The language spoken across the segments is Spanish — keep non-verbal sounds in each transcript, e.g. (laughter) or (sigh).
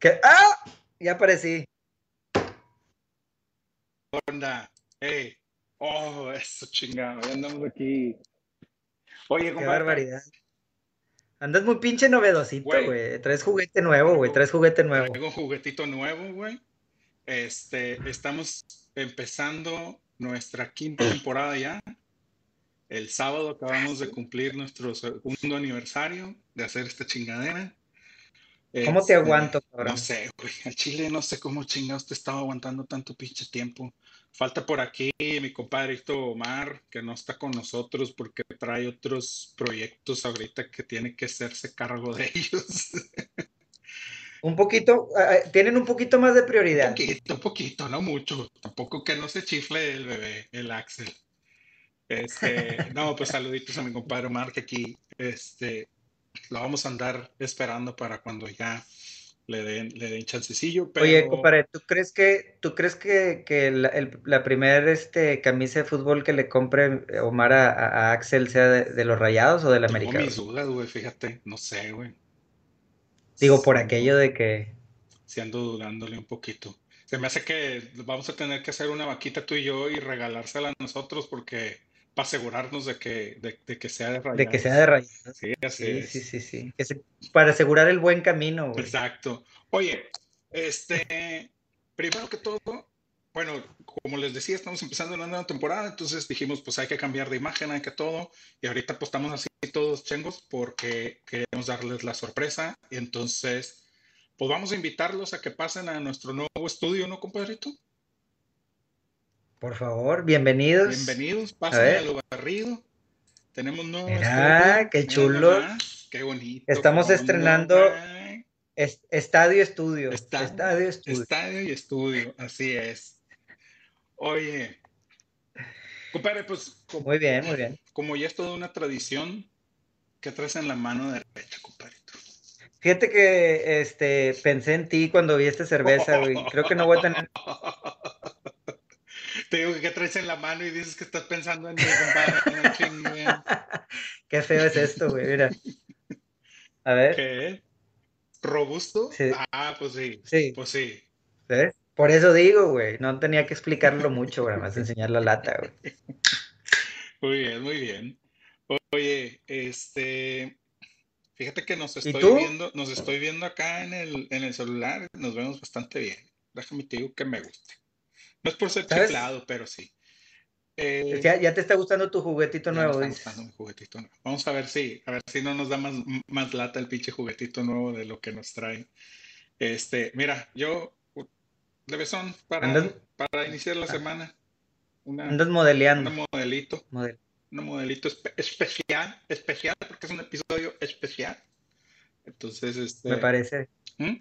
¿Qué? ¡Ah! Ya aparecí. onda? Hey. Oh, eso chingado. Ya andamos aquí. Oye, Qué compadre. barbaridad. Andas muy pinche novedosito, Güey. Traes juguete nuevo, güey. Traes juguete nuevo. Traigo un juguetito nuevo, güey. Este, estamos empezando nuestra quinta temporada ya. El sábado acabamos de cumplir nuestro segundo aniversario de hacer esta chingadera. ¿Cómo te Este, aguanto, cabrón? No sé, güey. Al chile no sé cómo chingados te estaba aguantando tanto pinche tiempo. Falta por aquí mi compadrito Omar, que no está con nosotros porque trae otros proyectos ahorita que tiene que hacerse cargo de ellos. (laughs) Un poquito, ah, ah, tienen un poquito más de prioridad. Poquito, poquito, no mucho. Tampoco que no se chifle el bebé, el Axel. Este, no, pues saluditos a mi compadre Omar, que aquí, este, lo vamos a andar esperando para cuando ya le den, le den chancecillo, pero Oye, compadre, ¿tú crees que, tú crees que, que la, la primer este, camisa de fútbol que le compre Omar a, Axel sea de, de los Rayados o del tengo América? mis dudas, güey, fíjate, no sé, güey. Digo, por Sí, aquello de que... sí ando dudándole un poquito. Se me hace que vamos a tener que hacer una vaquita tú y yo y regalársela a nosotros porque para asegurarnos de que, de, de que sea de De que sea de Rayados. Sí, así Sí, es. sí, sí, para asegurar el buen camino, güey. Exacto. Oye, este, primero que todo, bueno, como les decía, estamos empezando una nueva temporada, entonces dijimos, pues hay que cambiar de imagen, hay que todo, y ahorita pues estamos así todos chengos porque queremos darles la sorpresa, y entonces, pues vamos a invitarlos a que pasen a nuestro nuevo estudio, ¿no, compadrito? Por favor, bienvenidos. Bienvenidos, pasen a lo barrido. Tenemos nuevo Mira, estudio, qué chulo. qué bonito. Estamos qué estrenando güey. Es- Estadio Estudio. Está- Estadio Estudio. Estadio y estudio, así es. Oye, compadre, pues como, Muy bien, muy bien. como ya es toda una tradición, ¿qué traes en la mano derecha, compadrito? Fíjate que este, pensé en ti cuando vi esta cerveza, güey. Creo que no voy a tener. (laughs) Te digo que traes en la mano y dices que estás pensando en mi compadre. no. (laughs) Qué feo es esto, güey. Mira. A ver. ¿Qué? ¿Robusto? Sí. Ah, pues sí, Sí, pues sí. Por eso digo, güey. No tenía que explicarlo mucho, güey. Más enseñar la lata, güey. Muy bien, muy bien. Oye, este, fíjate que nos estoy viendo, nos estoy viendo acá en el, en el celular, nos vemos bastante bien. Déjame te digo que me gusta. No es por ser ¿Sabes? chiflado, pero sí. Eh, Ya, ya te está gustando tu juguetito nuevo, está mi juguetito nuevo. Vamos a ver si, a ver si no nos da más, más lata el pinche juguetito nuevo de lo que nos trae. Este, mira, yo, levesón para, Andas- para iniciar la semana. Una, Andas un modeleando. modelito. Model- un modelito espe- especial, especial, porque es un episodio especial. Entonces, este, Me parece. ¿Mm?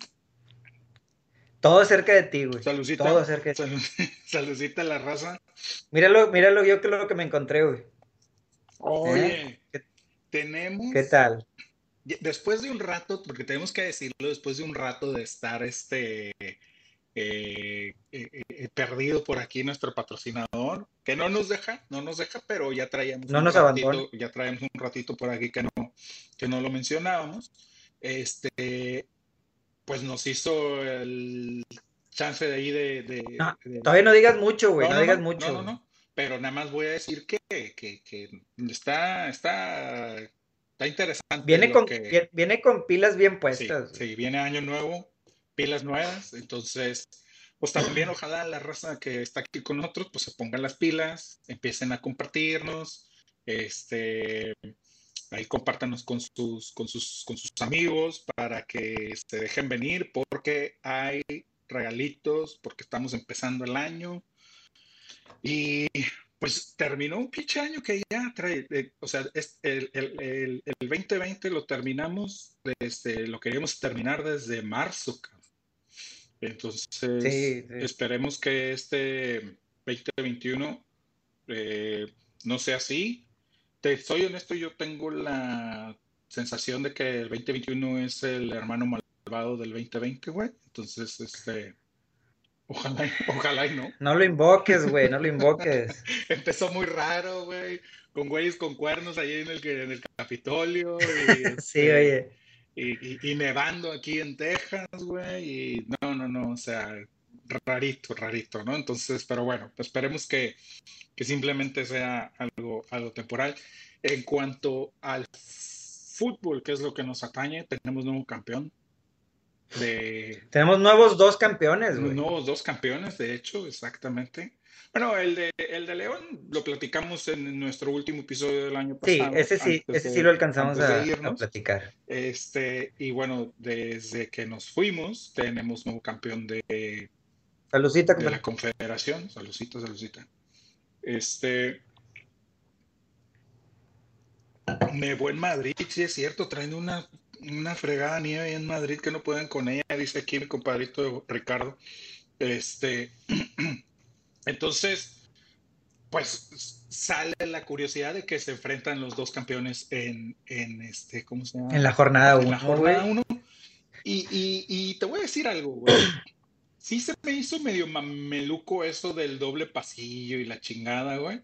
Todo cerca de ti, güey. Saludcita, Todo cerca de ti. salud- (laughs) saludcita a la raza. Míralo, míralo yo que lo que me encontré, güey. Oye, ¿Qué- tenemos, ¿Qué tal? después de un rato, porque tenemos que decirlo, después de un rato de estar este eh, eh, eh, perdido por aquí nuestro patrocinador, que no nos deja, no nos deja, pero ya traíamos No un nos ratito, abandona. ya traemos un ratito por aquí que no, que no lo mencionábamos. Este, pues nos hizo el chance de ahí de, de- No, de- Todavía no digas mucho, güey. no, digas mucho. no, no, no. Pero nada más voy a decir que, que, que está, está, está interesante Viene con, que- viene con pilas bien sí, puestas. sí, viene año nuevo, pilas nuevas, entonces, pues también ojalá la raza que está aquí con nosotros, pues se pongan las pilas, empiecen a compartirnos, este, ahí compártanos con sus, con sus, con sus amigos para que se dejen venir porque hay regalitos, porque estamos empezando el año. Y pues terminó un pinche año que ya trae, eh, o sea, es el, el, el, el 2020 lo terminamos, desde, lo queríamos terminar desde marzo. Entonces, Sí, sí. esperemos que este 2021 eh, no sea así. Te soy honesto, yo tengo la sensación de que el 2021 es el hermano malvado del 2020, güey. Entonces, este, ojalá, y- (laughs) ojalá y no. No lo invoques, güey. No lo invoques. (laughs) Empezó muy raro, güey, con güeyes con cuernos ahí en el, en el Capitolio. Y, (laughs) Sí, este, oye. y, nevando aquí en Texas, güey, y no, no, no, o sea, rarito, rarito, ¿no? Entonces, pero bueno, esperemos que, que simplemente sea algo, algo temporal. En cuanto al fútbol, que es lo que nos atañe, tenemos nuevo campeón. De... Tenemos nuevos dos campeones, güey. Nuevos dos campeones, de hecho, exactamente. Bueno, el de, el de León lo platicamos en nuestro último episodio del año pasado. Sí, ese sí, ese sí lo alcanzamos a, platicar. Este, y bueno, desde que nos fuimos, tenemos nuevo campeón de, Salucita, de la Confederación. Salucita, salucita. Este. Nevó en Madrid, sí es cierto, traen una, una fregada nieve en Madrid que no pueden con ella, dice aquí mi compadrito Ricardo. Este. (clears throat) Entonces, pues sale la curiosidad de que se enfrentan los dos campeones en, en este, ¿cómo se llama? En la jornada 1. En la jornada 1. Y, y, y, te voy a decir algo, güey. Sí se me hizo medio mameluco eso del doble pasillo y la chingada, güey.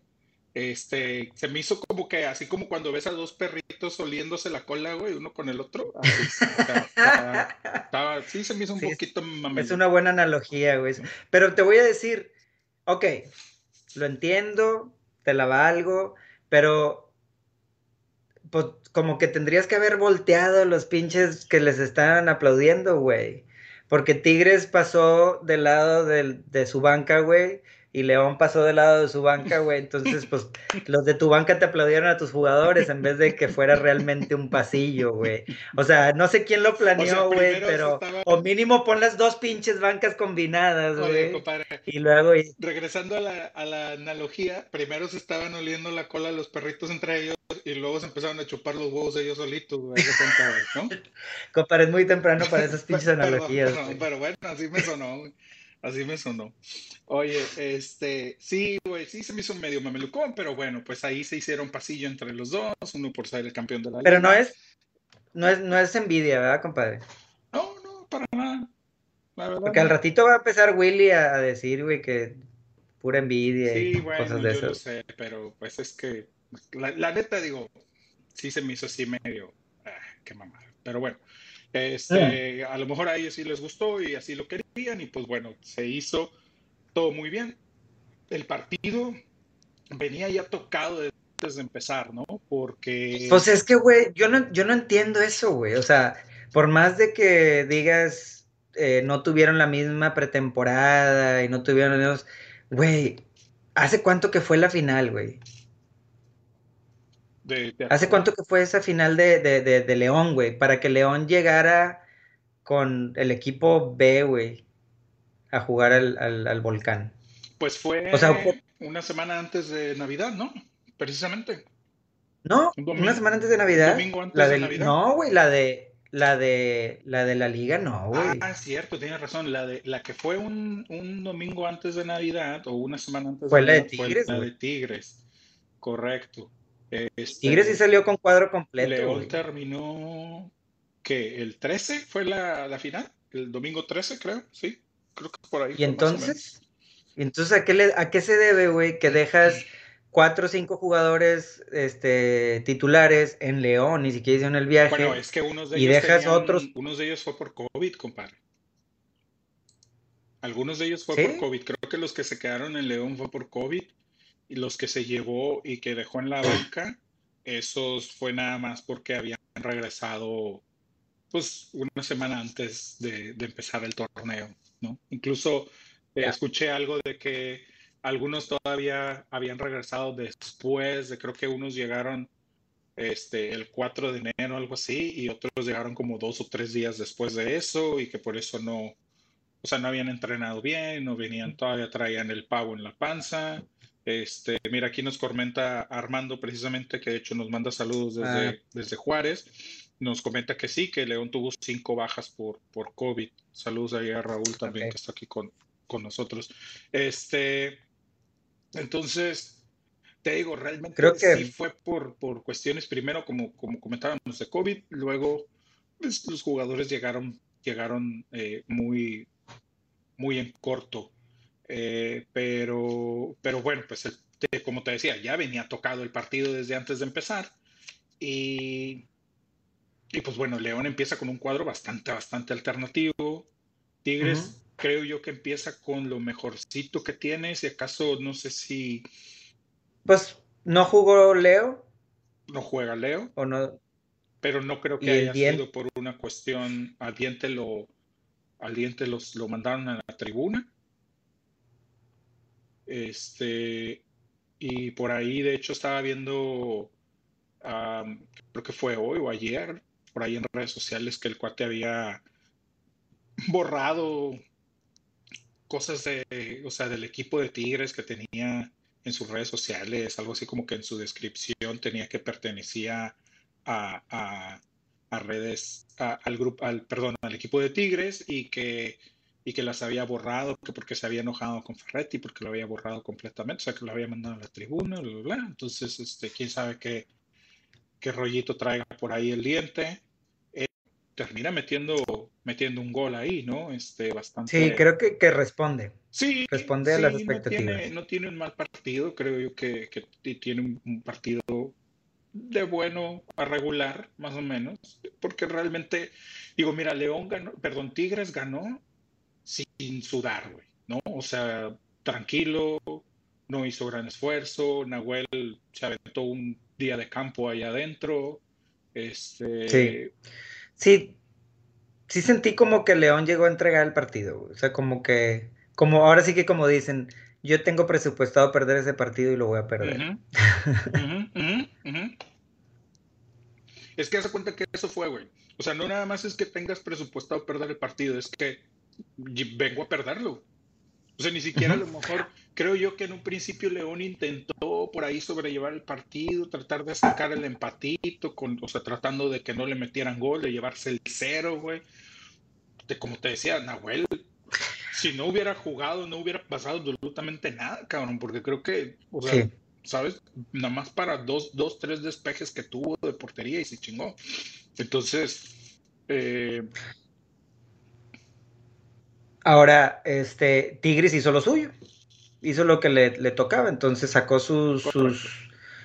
Este, se me hizo como que así como cuando ves a dos perritos oliéndose la cola, güey, uno con el otro. (laughs) sí, se me hizo un poquito mameluco. Es una buena analogía, güey. Pero te voy a decir, ok, lo entiendo, te la valgo, pero pues como que tendrías que haber volteado los pinches que les estaban aplaudiendo, güey. Porque Tigres pasó del lado de su banca, güey, y León pasó del lado de su banca, güey. Entonces, pues, los de tu banca te aplaudieron a tus jugadores en vez de que fuera realmente un pasillo, güey. O sea, no sé quién lo planeó, güey, pero. O mínimo pon las dos pinches bancas combinadas, güey. Y luego. Regresando a la, a la analogía, primero se estaban oliendo la cola los perritos entre ellos y luego se empezaron a chupar los huevos ellos solitos, güey. ¿no? (laughs) Es muy temprano para esas (laughs) pinches analogías. pero bueno, así me sonó, güey. Así me sonó. Oye, este, sí, güey, sí se me hizo medio mamelucón, pero bueno, pues ahí se hicieron pasillo entre los dos, uno por ser el campeón de la Pero no es, no es, no es envidia, ¿verdad, compadre? No, no, para nada. Porque al ratito va a empezar Willy a, decir, güey, que pura envidia sí, y bueno, cosas de yo lo sé, pero pues es que, la, neta, digo, sí se me hizo así medio, ah, qué mamada. Pero bueno, este, a lo mejor a ellos sí les gustó y así lo querían y pues bueno, se hizo todo muy bien. El partido venía ya tocado desde de empezar, ¿no? Porque... Pues es que, güey, yo no, yo no entiendo eso, güey. O sea, por más de que digas, eh, no tuvieron la misma pretemporada y no tuvieron los. Güey, ¿hace cuánto que fue la final, güey? ¿Hace cuánto que fue esa final de, de, León, güey? Para que León llegara con el equipo B, güey, a jugar al, volcán. Pues fue una semana antes de Navidad, ¿no? Precisamente. No, una semana antes de Navidad. Domingo antes de Navidad. No, güey, la de la de la de la liga, no, güey. Ah, cierto, tienes razón. La de la que fue un, domingo antes de Navidad o una semana antes fue de Navidad. La de Tigres, fue la de Tigres. Correcto. Este, Tigres sí salió con cuadro completo. León terminó, que ¿El 13 fue la, final? El domingo 13, creo, sí. Creo que por ahí. ¿Y entonces? entonces a qué, a qué se debe, güey, que dejas cuatro o cinco jugadores este, titulares en León, ni siquiera hicieron el viaje. Bueno, es que unos de ellos, y dejas otros... unos de ellos fue por COVID, compadre. Algunos de ellos fue por COVID. Creo que los que se quedaron en León fue por COVID y los que se llevó y que dejó en la banca, esos fue nada más porque habían regresado pues una semana antes de, empezar el torneo, ¿no? Incluso eh, escuché algo de que algunos todavía habían regresado después, de creo que unos llegaron este, el 4 de enero, algo así, y otros llegaron como dos o tres días después de eso y que por eso no, o sea, no habían entrenado bien, no venían, todavía traían el pavo en la panza este, mira, aquí nos comenta Armando precisamente, que de hecho nos manda saludos desde, ah. desde Juárez. Nos comenta que sí, que León tuvo cinco bajas por, por COVID. Saludos ahí a Raúl también, que está aquí con, con nosotros. Este, entonces, te digo, realmente Creo que... sí fue por, por cuestiones, primero, como, como comentábamos, de COVID, luego pues, los jugadores llegaron, llegaron eh, muy, muy en corto eh, pero, pero bueno, pues como te decía, ya venía tocado el partido desde antes de empezar. Y, y pues bueno, León empieza con un cuadro bastante, bastante alternativo. Tigres, creo yo que empieza con lo mejorcito que tiene. Si acaso, no sé si. Pues no jugó Leo. No juega Leo. O no. Pero no creo que haya sido por una cuestión. Al diente lo. Al diente los, lo mandaron a la tribuna. Este. Y por ahí, de hecho, estaba viendo. creo que fue hoy o ayer por ahí en redes sociales que el cuate había borrado cosas de, o sea, del equipo de Tigres que tenía en sus redes sociales, algo así como que en su descripción tenía que pertenecía a, redes, al grupo, al, perdón, al equipo de Tigres y que, y que las había borrado que porque se había enojado con Ferretti, porque lo había borrado completamente, o sea, que lo había mandado a la tribuna, bla, bla, Entonces, este, quién sabe qué, qué rollito traiga por ahí el diente termina metiendo, metiendo un gol ahí, ¿no? Este, bastante. Sí, creo que, que responde. Sí. Responde a las expectativas. No tiene, un mal partido, creo yo que, que tiene un, partido de bueno a regular, más o menos, porque realmente, digo, mira, León ganó, perdón, Tigres ganó sin sudar, güey, ¿no? O sea, tranquilo, no hizo gran esfuerzo, Nahuel se aventó un día de campo allá adentro, este... Sí sí, sí sentí como que León llegó a entregar el partido. O sea, como que, como ahora sí que como dicen, yo tengo presupuestado perder ese partido y lo voy a perder. Es que hace cuenta que eso fue, güey. O sea, no nada más es que tengas presupuestado perder el partido, es que vengo a perderlo. O sea, ni siquiera a lo mejor, creo yo que en un principio León intentó por ahí sobrellevar el partido, tratar de sacar el empatito, con, o sea, tratando de que no le metieran gol, de llevarse el cero, güey. De, como te decía, Nahuel, si no hubiera jugado, no hubiera pasado absolutamente nada, cabrón, porque creo que, o sea, ¿sabes? Nada más para dos, dos, tres despejes que tuvo de portería y se chingó. Entonces, eh, Ahora, este, Tigres hizo lo suyo, hizo lo que le, tocaba, entonces sacó sus,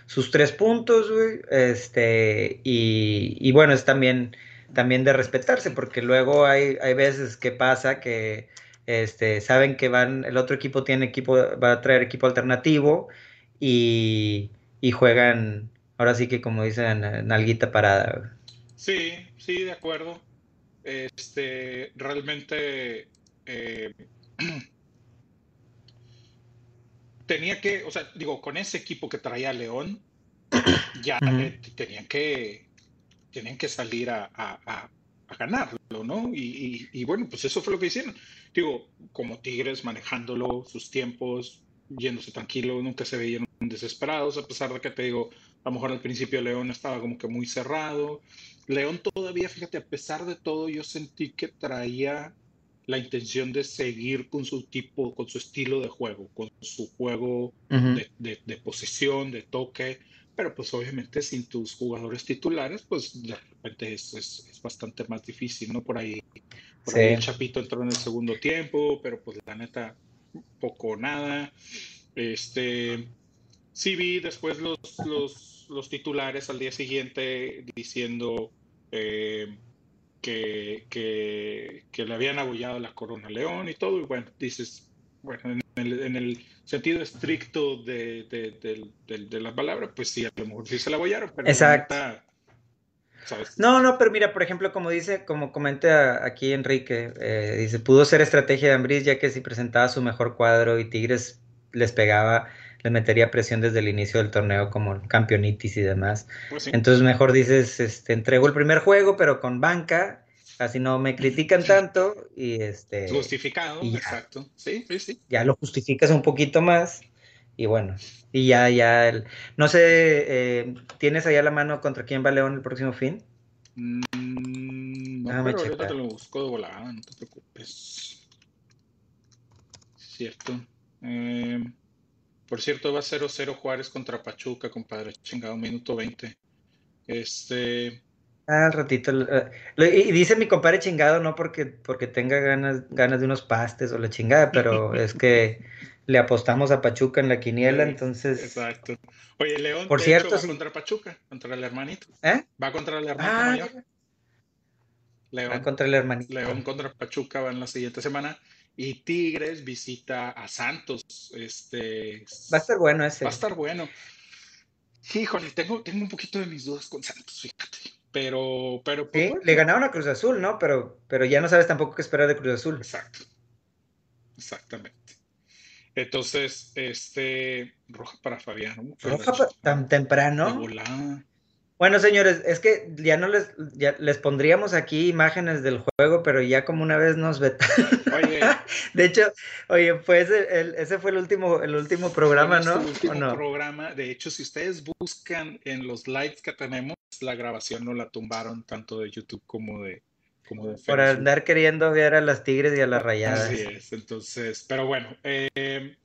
sus, tres puntos, güey, este, y, bueno, es también, también de respetarse, porque luego hay, hay veces que pasa que, este, saben que van, el otro equipo tiene equipo, va a traer equipo alternativo y, y juegan, ahora sí que como dicen, nalguita parada. Sí, sí, de acuerdo. Este, realmente eh, (clears throat) tenía que, o sea, digo, con ese equipo que traía León, (clears throat) ya tenían que tenían que salir a, ganarlo, ¿no? Y, bueno, pues eso fue lo que hicieron. Digo, como Tigres manejándolo, sus tiempos, yéndose tranquilo, nunca se veían desesperados, a pesar de que te digo, a lo mejor al principio León estaba como que muy cerrado. León todavía, fíjate, a pesar de todo, yo sentí que traía la intención de seguir con su tipo, con su estilo de juego, con su juego de, posesión, de toque, pero pues obviamente sin tus jugadores titulares, pues de repente es, es, bastante más difícil, ¿no? Por ahí, por ahí el Chapito entró en el segundo tiempo, pero pues la neta, poco nada. Este, sí vi después los, los, los titulares al día siguiente diciendo... Eh, que, que, le habían abollado la corona León y todo, y bueno, dices, bueno, en el, sentido estricto de, de, la palabra, pues sí, a lo mejor sí se la abollaron, pero Exacto. No, no, pero mira, por ejemplo, como dice, como comenta aquí Enrique, eh, dice, pudo ser estrategia de Ambris ya que si presentaba su mejor cuadro y Tigres les pegaba, le metería presión desde el inicio del torneo como campeonitis y demás. Pues Entonces mejor dices, este, entrego el primer juego, pero con banca, así no me critican tanto y este... Justificado, exacto. Sí, sí, sí. Ya lo justificas un poquito más y bueno, y ya, ya, el, no sé, eh, ¿tienes allá la mano contra quién va León el próximo fin? Mm, no, pero ahorita te lo busco de volada, no te preocupes. Cierto. Eh, por cierto, va a 0-0 Juárez contra Pachuca, compadre. Chingado, minuto 20. Este. Ah, al ratito. Eh, y dice mi compadre chingado, no porque, porque tenga ganas, ganas de unos pastes o la chingada, pero (laughs) es que le apostamos a Pachuca en la quiniela, entonces. Exacto. Oye, León, por cierto, va contra Pachuca, contra el hermanito. ¿Eh? Va contra el hermano ah, León contra el hermanito. León contra Pachuca va en la siguiente semana. Y Tigres visita a Santos. Este, va a estar bueno ese. Va a estar bueno. Híjole, tengo, tengo un poquito de mis dudas con Santos, fíjate. Pero, pero. Pues, sí, le ganaron a Cruz Azul, ¿no? Pero, pero ya no sabes tampoco qué esperar de Cruz Azul. Exacto. Exactamente. Entonces, este. Roja para Fabián. Roja tan temprano. Bueno, señores, es que ya no les, ya les pondríamos aquí imágenes del juego, pero ya como una vez nos vetaron. (laughs) Oye. de hecho, oye, pues el, ese fue el último, el último programa, ¿no? El último programa. De hecho, si ustedes buscan en los lives que tenemos, la grabación no la tumbaron tanto de YouTube como de, como de Facebook. Por andar queriendo ver a las tigres y a las rayadas. Así es, entonces, pero bueno, eh,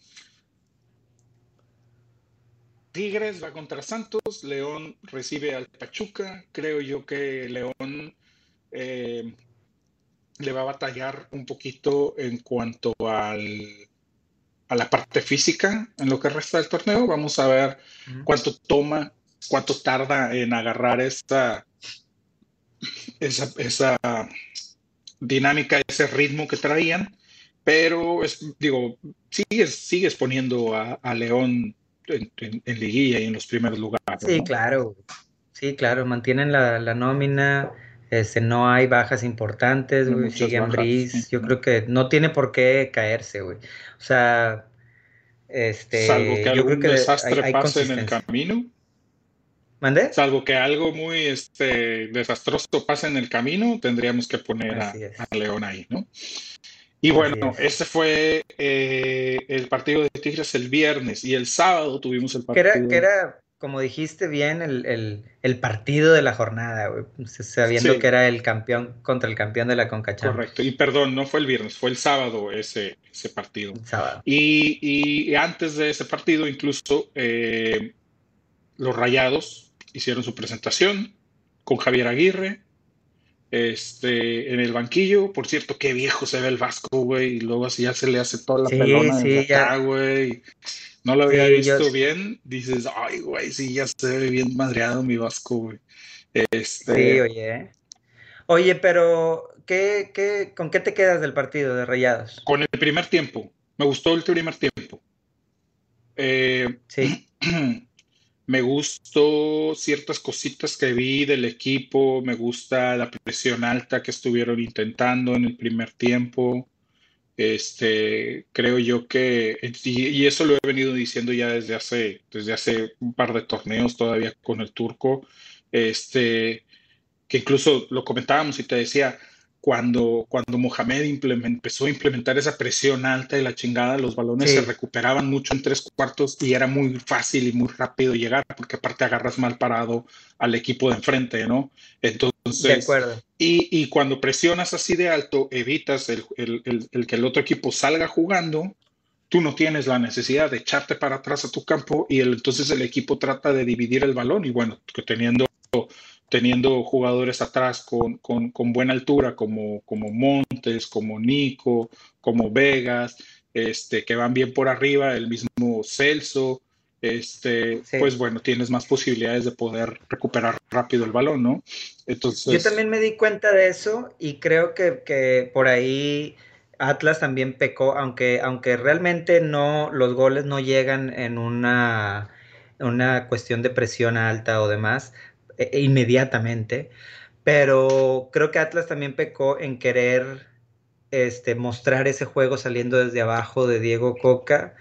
Tigres va contra Santos, León recibe al Pachuca. Creo yo que León eh, le va a batallar un poquito en cuanto al, a la parte física en lo que resta del torneo. Vamos a ver cuánto toma, cuánto tarda en agarrar esta, esa, esa dinámica, ese ritmo que traían. Pero, digo, sigues, sigues poniendo a León en, liguilla y en los primeros lugares. Sí, claro. Sí, claro, mantienen la, nómina, este, no hay bajas importantes, güey, siguen bris. Yo creo que no tiene por qué caerse, güey. O sea, este. Salvo que algún desastre pase en el camino. ¿Mande? Salvo que algo muy este, desastroso pase en el camino, tendríamos que poner a, a, León ahí, ¿no? Y bueno, ese fue eh, el partido de Tigres el viernes y el sábado tuvimos el partido. Que era, que era como dijiste bien, el, partido de la jornada, sabiendo que era el campeón contra el campeón de la CONCACHAMPIONS. Correcto, y perdón, no fue el viernes, fue el sábado ese, ese partido. sábado. Y, antes de ese partido, incluso eh, los Rayados hicieron su presentación con Javier Aguirre, este, en el banquillo. Por cierto, qué viejo se ve el Vasco, güey. Y luego así ya se le hace toda la pelona sí, acá, güey. No lo había visto bien. Dices, ay, güey, sí, ya se ve bien madreado mi Vasco, güey. Este... Sí, oye. Oye, pero, ¿qué, qué, ¿con qué te quedas del partido de Rayados? Con el primer tiempo. Me gustó el primer tiempo. Eh, sí. (clears throat) Me gustó ciertas cositas que vi del equipo, me gusta la presión alta que estuvieron intentando en el primer tiempo. Este, creo yo que, y, eso lo he venido diciendo ya desde hace, desde hace un par de torneos todavía con el turco, este, que incluso lo comentábamos y te decía, cuando, cuando Mohamed empezó a implementar esa presión alta y la chingada, los balones se recuperaban mucho en tres cuartos y era muy fácil y muy rápido llegar, porque aparte agarras mal parado al equipo de enfrente, ¿no? Entonces, de acuerdo. Y, y, cuando presionas así de alto, evitas el, el, el, que el otro equipo salga jugando, tú no tienes la necesidad de echarte para atrás a tu campo y entonces el equipo trata de dividir el balón y bueno, que teniendo teniendo jugadores atrás con, buena altura como, como Montes, como Nico, como Vegas, este, que van bien por arriba, el mismo Celso, este, pues bueno, tienes más posibilidades de poder recuperar rápido el balón, ¿no? Entonces... Yo también me di cuenta de eso y creo que, que por ahí Atlas también pecó, aunque, aunque realmente no, los goles no llegan en una, una cuestión de presión alta o demás, e, e inmediatamente, pero creo que Atlas también pecó en querer este, mostrar ese juego saliendo desde abajo de Diego Coca,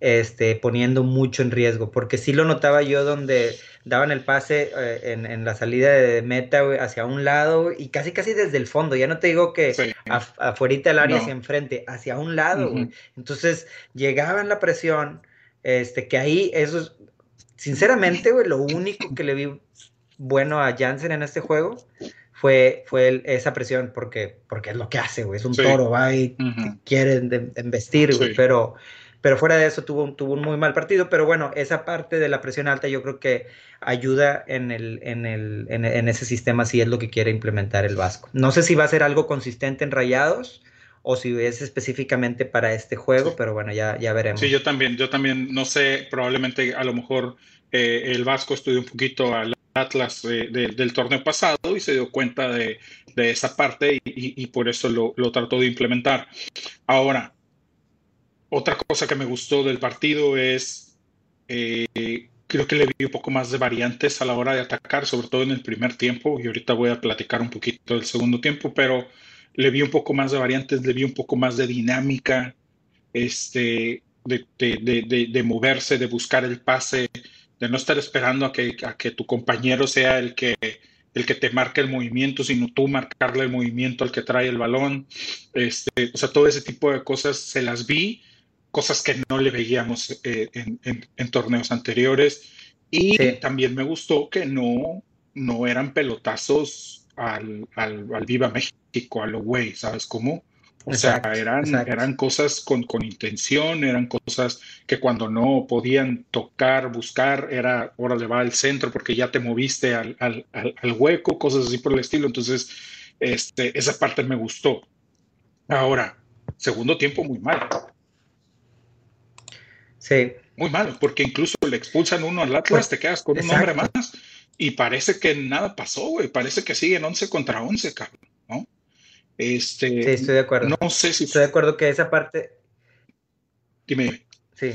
este, poniendo mucho en riesgo, porque sí lo notaba yo donde daban el pase eh, en, la salida de meta hacia un lado y casi casi desde el fondo, ya no te digo que afuera del área hacia enfrente, hacia un lado, entonces llegaba en la presión, este, que ahí eso, sinceramente, lo único que le vi bueno a Jansen en este juego fue, fue esa presión, porque, porque es lo que hace, güey. Es un toro, va y quiere güey. Pero, pero fuera de eso tuvo, tuvo un muy mal partido. Pero bueno, esa parte de la presión alta yo creo que ayuda en, el, en, el, en, ese sistema si es lo que quiere implementar el Vasco. No sé si va a ser algo consistente en rayados o si es específicamente para este juego, pero bueno, ya, ya veremos. Sí, yo también, yo también, no sé, probablemente a lo mejor eh, el Vasco estudia un poquito al Atlas del torneo pasado y se dio cuenta de, esa parte y, por eso lo, trató de implementar. Ahora, otra cosa que me gustó del partido es, eh, creo que le vi un poco más de variantes a la hora de atacar, sobre todo en el primer tiempo, y ahorita voy a platicar un poquito del segundo tiempo, pero le vi un poco más de variantes, le vi un poco más de dinámica, este, de, de, moverse, de buscar el pase, de no estar esperando a que, a que tu compañero sea el que, el que te marque el movimiento, sino tú marcarle el movimiento al que trae el balón. Este, o sea, todo ese tipo de cosas se las vi, cosas que no le veíamos eh, en, torneos anteriores. Y también me gustó que no, no eran pelotazos al, al, al Viva México, a lo güey, ¿sabes cómo? O sea, eran, eran cosas con, con, intención, eran cosas que cuando no podían tocar, buscar, era hora de va al centro porque ya te moviste al, al, al, hueco, cosas así por el estilo. Entonces, este, esa parte me gustó. Ahora, segundo tiempo muy malo. Sí. Muy malo, porque incluso le expulsan uno al Atlas, pues, te quedas con un hombre más y parece que nada pasó, güey. Parece que siguen 11 contra 11, cabrón, ¿no? Este, sí, estoy de acuerdo. No sé si. Estoy de acuerdo que esa parte. Dime. Sí.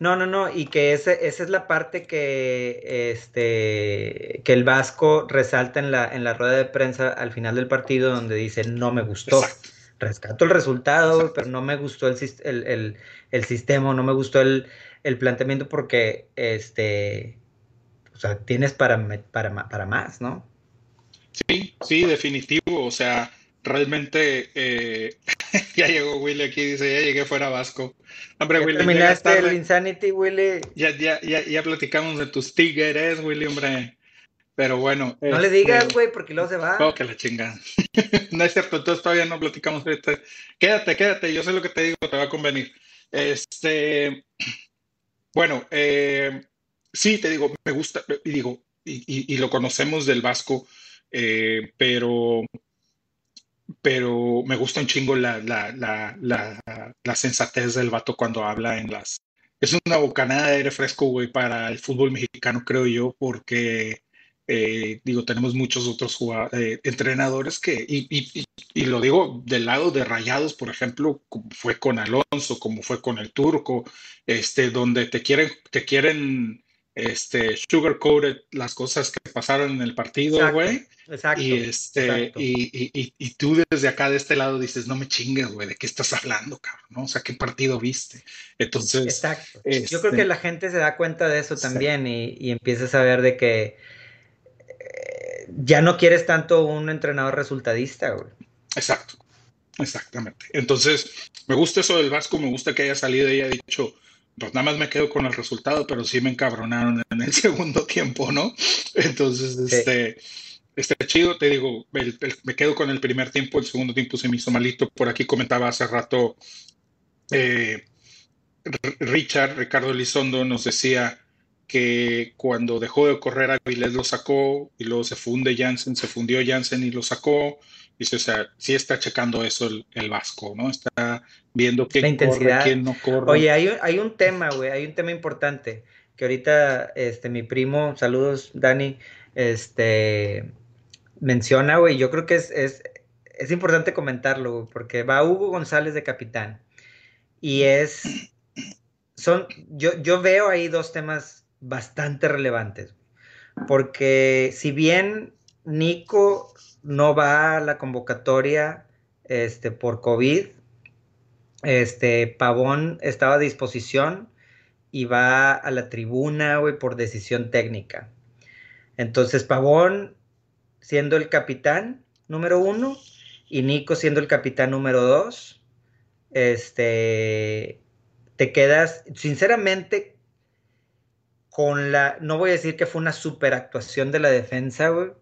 No, no, no, y que ese, esa es la parte que, este, que el Vasco resalta en la, en la rueda de prensa al final del partido, donde dice, no me gustó. Rescato el resultado, pero no me gustó el, el, el, sistema, no me gustó el, planteamiento porque, este, o sea, tienes para, para, para más, ¿no? Sí, sí, definitivo. O sea, realmente eh, (laughs) ya llegó Willy aquí, dice, ya llegué fuera Vasco. Hombre, Willy. Terminaste el Insanity, Willy. Ya, ya, ya, ya platicamos de tus tigres, Willy, hombre. Pero bueno. No le digas, este, güey, porque luego se va. Oh, que la chingada. (laughs) no es cierto, entonces todavía no platicamos ahorita. Quédate, quédate, yo sé lo que te digo, te va a convenir. Este, bueno, eh, sí, te digo, me gusta, y digo, y, y lo conocemos del Vasco, eh, pero, pero me gusta un chingo la, la, la, la, sensatez del vato cuando habla en las... Es una bocanada de aire fresco, güey, para el fútbol mexicano, creo yo, porque, eh, digo, tenemos muchos otros eh, entrenadores que, y, y, y, lo digo del lado de Rayados, por ejemplo, como fue con Alonso, como fue con el Turco, este, donde te quieren, te quieren este, sugarcoated las cosas que pasaron en el partido, güey. Exacto. Y, este, Y, y, y, tú desde acá de este lado dices, no me chingues, güey, ¿de qué estás hablando, cabrón? ¿no? O sea, ¿qué partido viste? Entonces. Exacto. Yo creo que este la gente se da cuenta de eso también y, y empieza a saber de que eh, ya no quieres tanto un entrenador resultadista, güey. Exacto. Exactamente. Entonces, me gusta eso del Vasco, me gusta que haya salido y haya dicho, pues nada más me quedo con el resultado, pero sí me encabronaron en el (laughs) segundo tiempo, ¿no? Entonces, este, este chido, te digo, me quedo con el primer tiempo, el segundo tiempo se me hizo malito. Por aquí comentaba hace rato eh, Richard, Ricardo Elizondo nos decía que cuando dejó de correr Avilés lo sacó y luego se funde Jansen, se fundió Jansen y lo sacó. Dice, o sea, sí está checando eso el, Vasco, ¿no? Está viendo quién corre, quién no corre. Oye, hay, hay un tema, güey, hay un tema importante que ahorita este, mi primo, saludos, Dani, este, menciona, güey, yo creo que es, es, es importante comentarlo, porque va Hugo González de capitán. Y es, son, yo, yo veo ahí dos temas bastante relevantes, porque si bien Nico no va a la convocatoria este, por COVID. Este, Pavón estaba a disposición y va a la tribuna, güey, por decisión técnica. Entonces, Pavón siendo el capitán número uno y Nico siendo el capitán número dos, este, te quedas, sinceramente, con la, no voy a decir que fue una super actuación de la defensa, güey,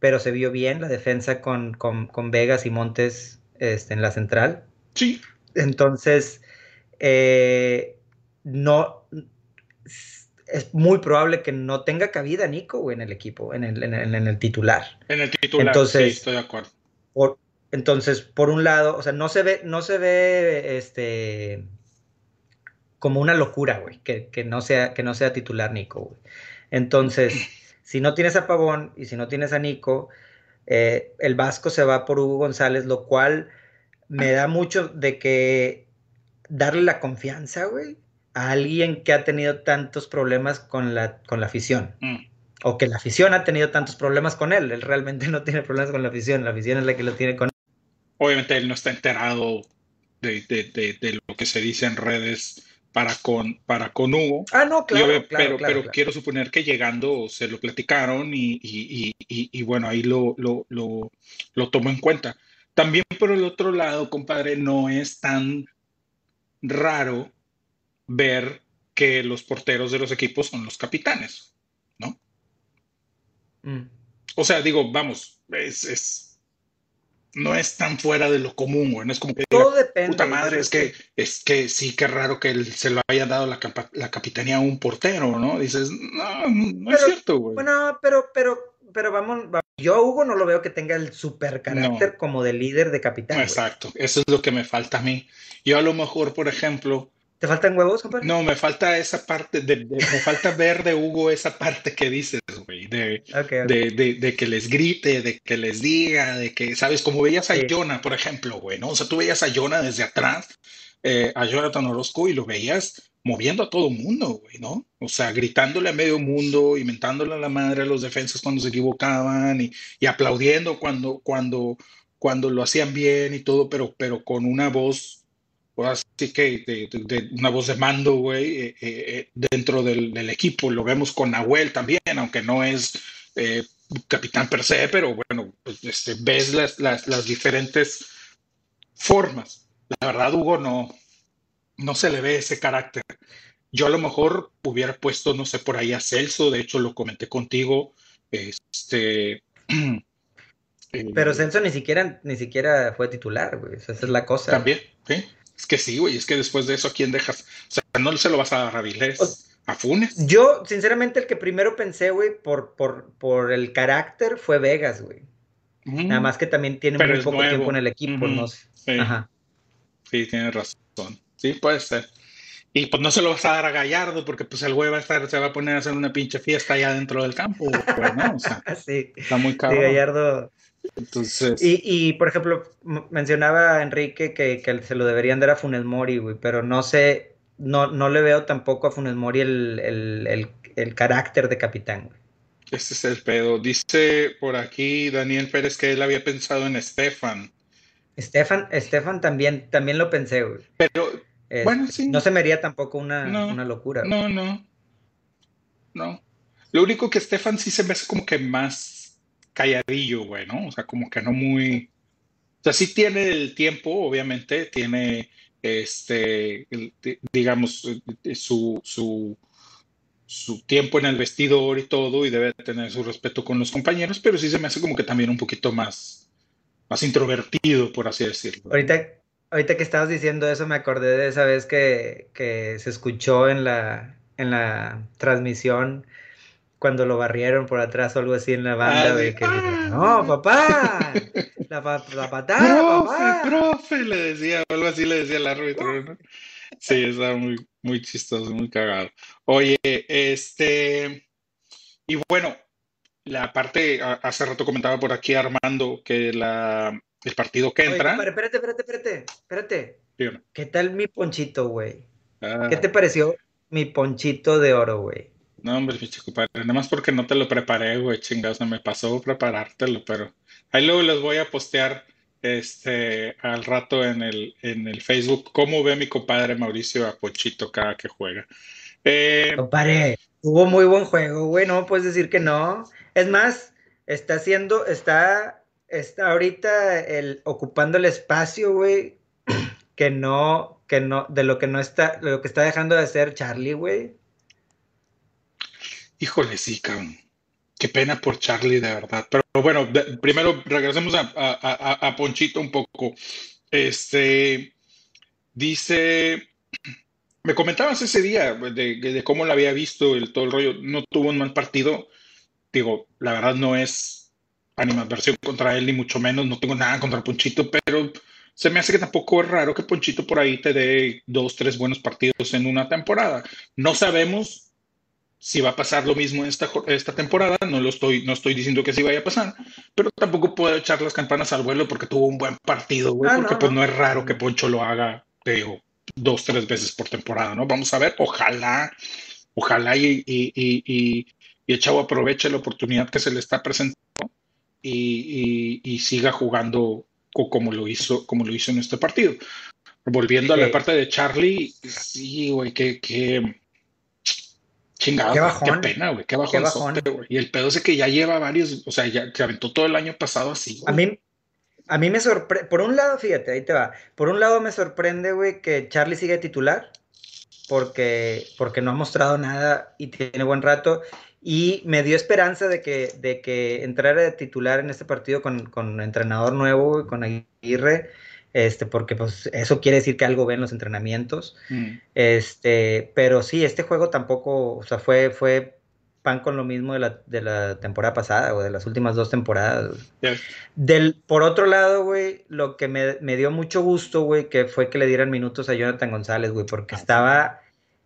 pero se vio bien la defensa con, Vegas y Montes este, en la central. Sí. Entonces, eh, no es muy probable que no tenga cabida Nico en el equipo, en el, en el, titular. En el titular, entonces, sí, estoy de acuerdo. entonces, por un lado, o sea, no se ve, no se ve este como una locura, güey, que, no sea, que no sea titular Nico, güey. Entonces, si no tienes a Pavón y si no tienes a Nico, eh, el Vasco se va por Hugo González, lo cual me da mucho de que darle la confianza, güey, a alguien que ha tenido tantos problemas con la, con la afición. Mm. O que la afición ha tenido tantos problemas con él. Él realmente no tiene problemas con la afición, la afición es la que lo tiene con él. Obviamente él no está enterado de, de lo que se dice en redes para con, para con Hugo. Ah, no, claro. pero, pero quiero suponer que llegando se lo platicaron y, y, y, y bueno, ahí lo, lo, lo, lo tomo en cuenta. También por el otro lado, compadre, no es tan raro ver que los porteros de los equipos son los capitanes, ¿no? Mm. O sea, digo, vamos, es, es no es tan fuera de lo común, güey. No es como que Todo depende. Puta madre, es que, es que sí, qué raro que él se lo haya dado la, la capitanía a un portero, ¿no? Dices, no, no es cierto, güey. Bueno, pero, pero, pero vamos, yo a Hugo no lo veo que tenga el super carácter como de líder de capitán. Exacto, eso es lo que me falta a mí. Yo a lo mejor, por ejemplo, ¿Te faltan huevos, compadre? No, me falta esa parte, de, me falta ver de Hugo esa parte que dices, güey, de, de, de, que les grite, de que les diga, de que, ¿sabes? Como veías a Jonah, por ejemplo, güey, ¿no? O sea, tú veías a Jonah desde atrás, eh, a Jonathan Orozco, y lo veías moviendo a todo mundo, güey, ¿no? O sea, gritándole a medio mundo, inventándole a la madre a los defensas cuando se equivocaban y, y aplaudiendo cuando, cuando, cuando lo hacían bien y todo, pero, pero con una voz así que de, una voz de mando, güey, eh, eh, eh, dentro del, equipo. Lo vemos con Nahuel también, aunque no es capitán per se, pero bueno, pues, este, ves las, las, diferentes formas. La verdad, Hugo, no, no se le ve ese carácter. Yo a lo mejor hubiera puesto, no sé, por ahí a Celso, de hecho lo comenté contigo, este... (clears throat) Pero Celso ni siquiera, ni siquiera fue titular, güey. Esa es la cosa. También, sí. Es que sí, güey, es que después de eso, ¿a quién dejas? O sea, no se lo vas a dar a Vilés, a Funes. Yo, sinceramente, el que primero pensé, güey, por, por, por el carácter fue Vegas, güey. Nada más que también tiene muy poco tiempo en el equipo, no sé. Sí. Ajá. Sí, tienes razón. Sí, puede ser. Y pues no se lo vas a dar a Gallardo porque pues el güey va a estar, se va a poner a hacer una pinche fiesta allá dentro del campo, güey, ¿no? O sea, (laughs) sí. está muy caro. Sí, Gallardo, entonces. Y, y por ejemplo, mencionaba Enrique que, que, se lo deberían dar a Funes Mori, güey, pero no sé, no, no le veo tampoco a Funes Mori el, el, el, el carácter de capitán, güey. Este es el pedo. Dice por aquí Daniel Pérez que él había pensado en Estefan. Estefan, Estefan también, también lo pensé, güey. Pero, bueno, sí. No se me haría tampoco una, una locura. No, no. No. Lo único que Estefan sí se me hace como que más calladillo, güey, ¿no? O sea, como que no muy... O sea, sí tiene el tiempo, obviamente, tiene, este, digamos, su, su, su tiempo en el vestidor y todo, y debe tener su respeto con los compañeros, pero sí se me hace como que también un poquito más, más introvertido, por así decirlo. Ahorita, ahorita que estabas diciendo eso, me acordé de esa vez que, que se escuchó en la, en la transmisión cuando lo barrieron por atrás o algo así en la banda, de que no, papá, la, la patada, profe, papá. profe, le decía, algo así le decía el árbitro, ¿no? Sí, estaba muy, muy chistoso, muy cagado. Oye, este, y bueno, la parte, hace rato comentaba por aquí Armando que la, el partido que entra. Oye, espérate, espérate, espérate, espérate. ¿Qué tal mi ponchito, güey? ¿Qué te pareció mi ponchito de oro, güey? No, hombre, mi chico padre, nada más porque no te lo preparé, güey, chingados, no me pasó preparártelo, pero ahí luego les voy a postear este al rato en el, en el Facebook cómo ve mi compadre Mauricio a Pochito cada que juega. Eh, compadre, hubo muy buen juego, güey, no puedes decir que no. Es más, está haciendo, está, está ahorita el, ocupando el espacio, güey, que no, que no, de lo que no está, lo que está dejando de hacer Charlie, güey. Híjole, sí, cabrón. Qué pena por Charlie, de verdad. Pero bueno, primero regresemos a, Ponchito un poco. Este dice, me comentabas ese día de, cómo lo había visto el, todo el rollo. No tuvo un mal partido. Digo, la verdad no es animadversión contra él, ni mucho menos. No tengo nada contra Ponchito, pero se me hace que tampoco es raro que Ponchito por ahí te dé dos, tres buenos partidos en una temporada. No sabemos si va a pasar lo mismo esta, esta temporada, no lo estoy, no estoy diciendo que sí vaya a pasar, pero tampoco puedo echar las campanas al vuelo porque tuvo un buen partido, güey, ah, porque pues no es raro que Poncho lo haga, digo, dos, tres veces por temporada, ¿no? Vamos a ver, ojalá, ojalá y, y, y, y el chavo aproveche la oportunidad que se le está presentando y, siga jugando como lo hizo, como lo hizo en este partido. Volviendo a la parte de Charlie, sí, güey, que, que chingado, qué, pena, güey, qué bajón. y el pedo es que ya lleva varios, o sea, ya se aventó todo el año pasado así. A mí, a mí me sorprende, por un lado, fíjate, ahí te va, por un lado me sorprende, güey, que Charlie sigue titular, porque, porque no ha mostrado nada y tiene buen rato, y me dio esperanza de que, de que entrara de titular en este partido con, con entrenador nuevo, con Aguirre, este, porque pues eso quiere decir que algo ven los entrenamientos. Mm. Este, pero sí, este juego tampoco, o sea, fue, fue pan con lo mismo de la, de la temporada pasada, o de las últimas dos temporadas. Del, por otro lado, güey, lo que me, me dio mucho gusto, güey, que fue que le dieran minutos a Jonathan González, güey, porque ah, estaba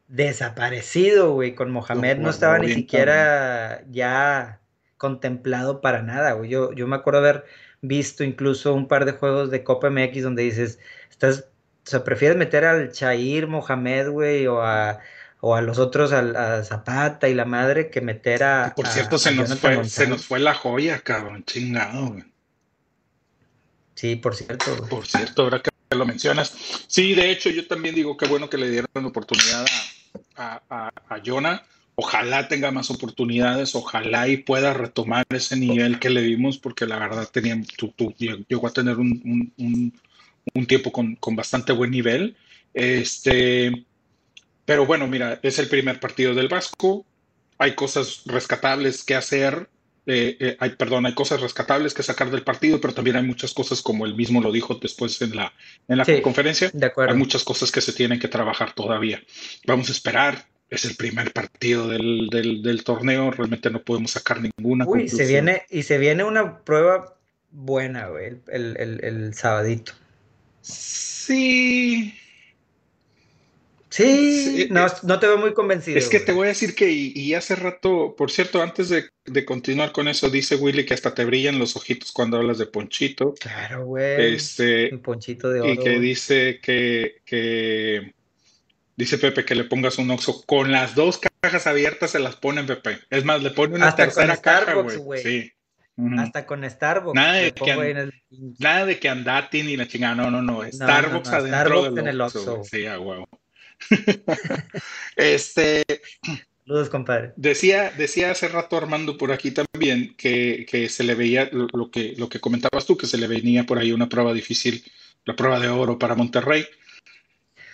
desaparecido, güey. Con Mohamed no, estaba ni siquiera ya contemplado para nada, güey. Yo, yo me acuerdo haber visto incluso un par de juegos de Copa MX donde dices, estás, o sea, prefieres meter al Chair Mohamed, güey, o a, o a los otros, a, Zapata y la madre, que meter a. Por cierto, se, nos fue, se nos fue la joya, cabrón, chingado, güey. Sí, por cierto. Por cierto, ahora que lo mencionas. Sí, de hecho, yo también digo que bueno que le dieron oportunidad a, a, a, Jonah. Ojalá tenga más oportunidades, ojalá y pueda retomar ese nivel que le vimos, porque la verdad tenía, llegó a tener un, un, tiempo con, con, bastante buen nivel. Este, pero bueno, mira, es el primer partido del Vasco, hay cosas rescatables que hacer, eh, eh, hay, perdón, hay cosas rescatables que sacar del partido, pero también hay muchas cosas, como él mismo lo dijo después en la, en la conferencia, de hay muchas cosas que se tienen que trabajar todavía. Vamos a esperar, es el primer partido del, del, torneo, realmente no podemos sacar ninguna. Uy, se viene, y se viene una prueba buena, güey, el, el, el sabadito. Sí, Sí, no, no, te veo muy convencido. Es que te voy a decir que, y, hace rato, por cierto, antes de, continuar con eso, dice Willy que hasta te brillan los ojitos cuando hablas de Ponchito. Claro, güey. Este, Un Ponchito de oro. Y que dice que, que, dice Pepe que le pongas un oxo con las dos cajas abiertas, se las ponen, Pepe. Es más, le pone una tercera caja, güey. Sí. Hasta con Starbucks. Nada de, que, nada de que andati ni la chingada, no, no, no. Starbucks adentro Starbucks en el Oxxo. Sí, (laughs) este. Saludos, compadre. Decía, decía hace rato Armando por aquí también que, que se le veía lo, que, lo que comentabas tú, que se le venía por ahí una prueba difícil, la prueba de oro para Monterrey.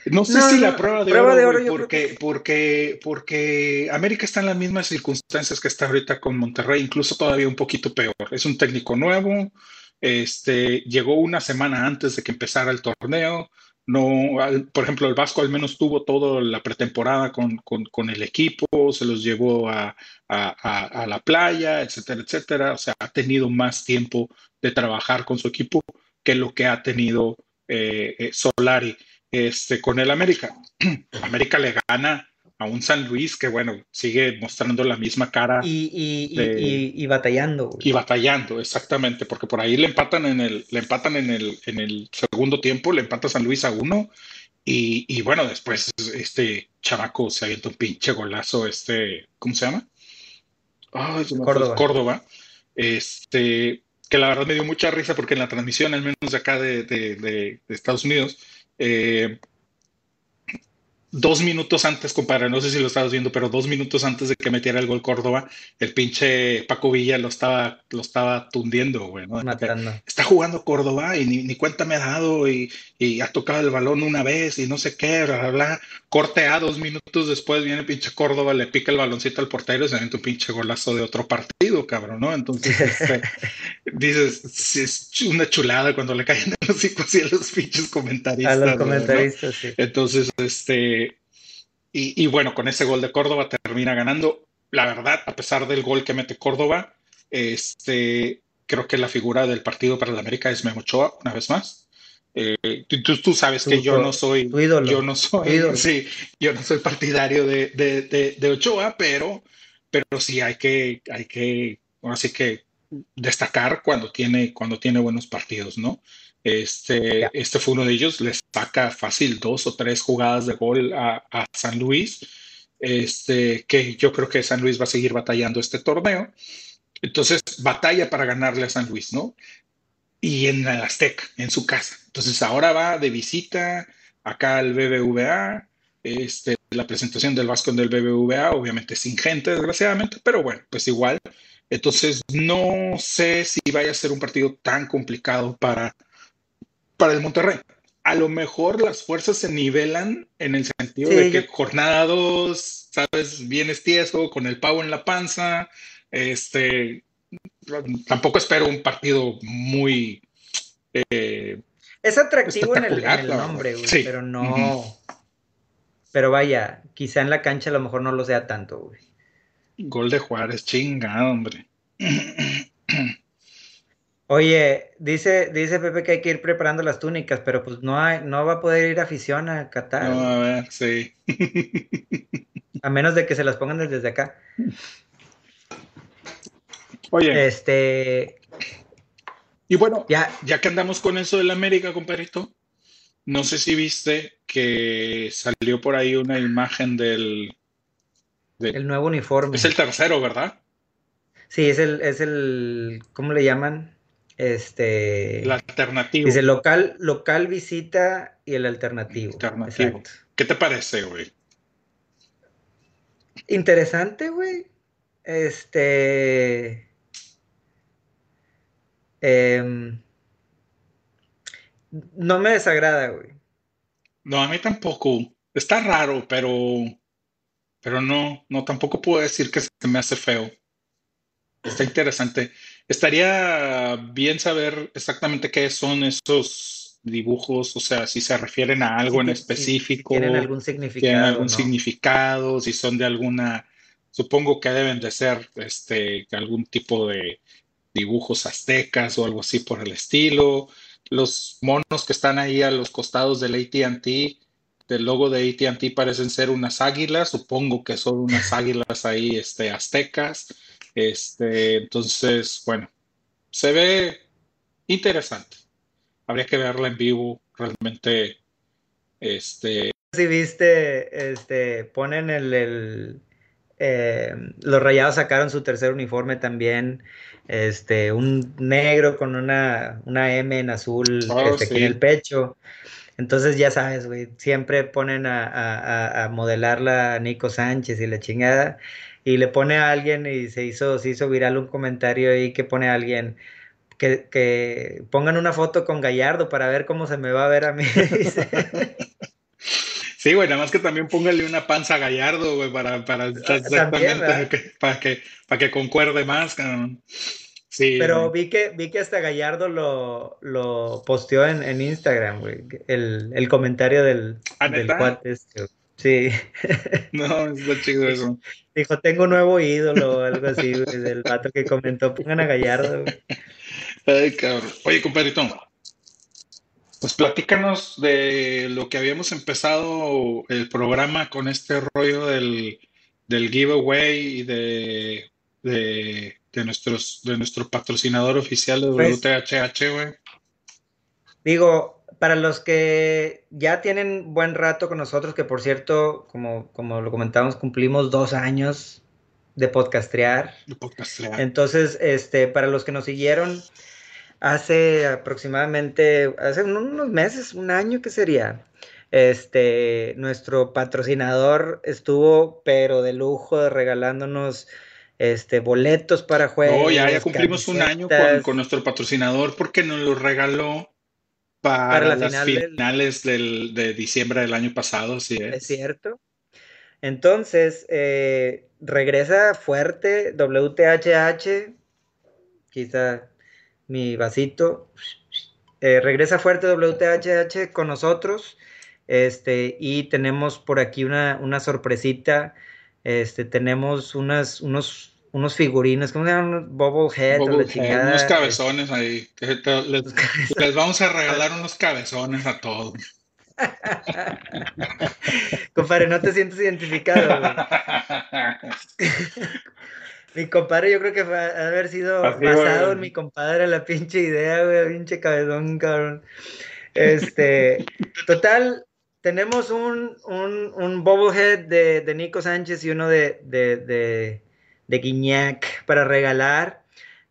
No sé si la prueba de oro, porque, porque, porque América está en las mismas circunstancias que está ahorita con Monterrey, incluso todavía un poquito peor. Es un técnico nuevo, este, llegó una semana antes de que empezara el torneo, no, por ejemplo, el Vasco al menos tuvo toda la pretemporada con, el equipo, se los llevó a, la playa, etcétera, etcétera. O sea, ha tenido más tiempo de trabajar con su equipo que lo que ha tenido eh, eh, Solari este, con el América. (clears throat) América le gana a un San Luis que, bueno, sigue mostrando la misma cara. Y, batallando. Y batallando, exactamente, porque por ahí le empatan en el, le empatan en el, en el segundo tiempo, le empata San Luis a uno. Y, bueno, después este chavaco se avienta un pinche golazo, este, ¿cómo se llama? Córdoba. Córdoba. Este, que la verdad me dio mucha risa porque en la transmisión, al menos de acá de, de Estados Unidos, eh, dos minutos antes, compadre, no sé si lo estabas viendo, pero dos minutos antes de que metiera el gol Córdoba, el pinche Paco Villa lo estaba, lo estaba tundiendo, güey. Está jugando Córdoba y ni, cuenta me ha dado y, y, ha tocado el balón una vez y no sé qué, bla, bla, bla. Corte A, dos minutos después viene el pinche Córdoba, le pica el baloncito al portero y se mete un pinche golazo de otro partido, cabrón, ¿no? Entonces, este, (laughs) dices, es una chulada cuando le caen (laughs) los así a los pinches comentaristas. A los comentaristas, sí. Entonces, este y, bueno, con ese gol de Córdoba termina ganando. La verdad, a pesar del gol que mete Córdoba, este, creo que la figura del partido para la América es Memo Ochoa, una vez más. Eh, tú, sabes que yo no soy, yo no soy, sí, yo no soy partidario de, de, de, Ochoa, pero, pero sí hay que, hay que, así que destacar cuando tiene, cuando tiene buenos partidos, ¿no? Este, este fue uno de ellos, le saca fácil dos o tres jugadas de gol a, a San Luis, este, que yo creo que San Luis va a seguir batallando este torneo. Entonces, batalla para ganarle a San Luis, ¿no? y en el Azteca, en su casa. Entonces ahora va de visita acá al BBVA, este, la presentación del Vasco del BBVA, obviamente sin gente, desgraciadamente, pero bueno, pues igual. Entonces no sé si vaya a ser un partido tan complicado para, para el Monterrey. A lo mejor las fuerzas se nivelan en el sentido de que jornada 2, sabes, vienes tieso, con el pavo en la panza, este, tampoco espero un partido muy... Eh, es atractivo en el, nombre, güey, pero no... Pero vaya, quizá en la cancha a lo mejor no lo sea tanto, güey. Gol de Juárez, chingado, hombre. (clears throat) Oye, dice, dice Pepe que hay que ir preparando las túnicas, pero pues no hay, no va a poder ir afición a Qatar. No, a ver, sí. (laughs) a menos de que se las pongan desde acá. Oye. Este. Y bueno, ya, ya que andamos con eso del América, compadrito, no sé si viste que salió por ahí una imagen del. El nuevo uniforme. Es el tercero, ¿verdad? Sí, es el, es el. ¿Cómo le llaman? Este. El alternativo. Dice local, local visita y el alternativo. Alternativo. ¿Qué te parece, güey? Interesante, güey. Este. Em, no me desagrada, güey. No, a mí tampoco. Está raro, pero, pero no, no, tampoco puedo decir que se me hace feo. Está interesante. Estaría bien saber exactamente qué son esos dibujos, o sea, si se refieren a algo en específico. tienen algún significado. Tienen algún significado, si son de alguna, supongo que deben de ser este, algún tipo de, dibujos aztecas o algo así por el estilo. Los monos que están ahí a los costados del ATT, del logo de ATT, parecen ser unas águilas. Supongo que son unas (laughs) águilas ahí este, aztecas. Este, entonces, bueno, se ve interesante. Habría que verla en vivo. Realmente, este. Si viste, este, ponen el, eh, los Rayados sacaron su tercer uniforme también este, un negro con una, una M en azul oh, este, en el pecho. Entonces ya sabes, güey, siempre ponen a, a, a, modelarla a Nico Sánchez y la chingada, y le pone a alguien y se hizo, se hizo viral un comentario ahí que pone a alguien que, que pongan una foto con Gallardo para ver cómo se me va a ver a mí. (laughs) Sí, güey, nada más que también póngale una panza a Gallardo, güey, para, para exactamente para que, para que concuerde más, cabrón. Sí. Pero vi que, vi que hasta Gallardo lo, lo posteó en, en Instagram, güey. El, el comentario del, ¿Ah, del cuate este, Sí. (laughs) No, está chido eso. Dijo, tengo un nuevo ídolo o algo así, güey, del vato que comentó, pongan a Gallardo, güey. Ay, cabrón. Oye, compadrito, pues platícanos de lo que habíamos empezado el programa con este rollo del, giveaway y de, de, nuestros, de nuestro patrocinador oficial de pues, WTHH, güey. Digo, para los que ya tienen buen rato con nosotros, que por cierto, como, como lo comentamos, cumplimos dos años de podcastrear. De podcastrear. Entonces, este, para los que nos siguieron, hace aproximadamente, hace unos meses, un año que sería, este, nuestro patrocinador estuvo, pero de lujo, regalándonos este, boletos para juegos. No, ya, cumplimos un año con, nuestro patrocinador porque nos lo regaló para, las finales de diciembre del año pasado, sí es. Es cierto. Entonces, eh, regresa fuerte WTHH, quizá mi vasito. Eh, regresa fuerte WTHH con nosotros. Este, y tenemos por aquí una, una sorpresita. Este, tenemos unas, unos unos figurinos, ¿cómo se llaman? Bobblehead la chingada. Unos cabezones ahí. Les, les, vamos a regalar unos cabezones a todos. (laughs) compadre, no te sientes identificado, (laughs) mi compadre, yo creo que va a haber sido basado en mi compadre la pinche idea, güey, pinche cabezón, cabrón. Este, (laughs) total, tenemos un, un, un bobblehead de, de, Nico Sánchez y uno de, de, de, de Guiñac para regalar.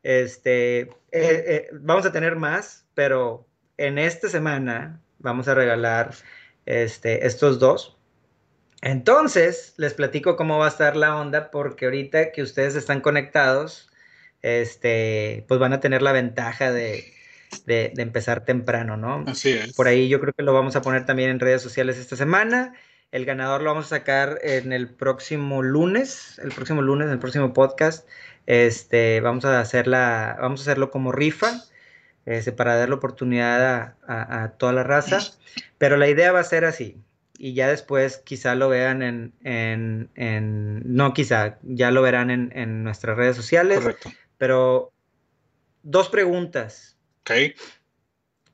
Este, eh, eh, vamos a tener más, pero en esta semana vamos a regalar este, estos dos. Entonces, les platico cómo va a estar la onda, porque ahorita que ustedes están conectados, este, pues van a tener la ventaja de, de, empezar temprano, ¿no? Así es. Por ahí yo creo que lo vamos a poner también en redes sociales esta semana. El ganador lo vamos a sacar en el próximo lunes, el próximo lunes, en el próximo podcast. Este, vamos a hacerla, vamos a hacerlo como rifa, este, para dar la oportunidad a, toda la raza. Pero la idea va a ser así. Y ya después quizá lo vean en, en, en no quizá, ya lo verán en, en nuestras redes sociales. Correcto. Pero dos preguntas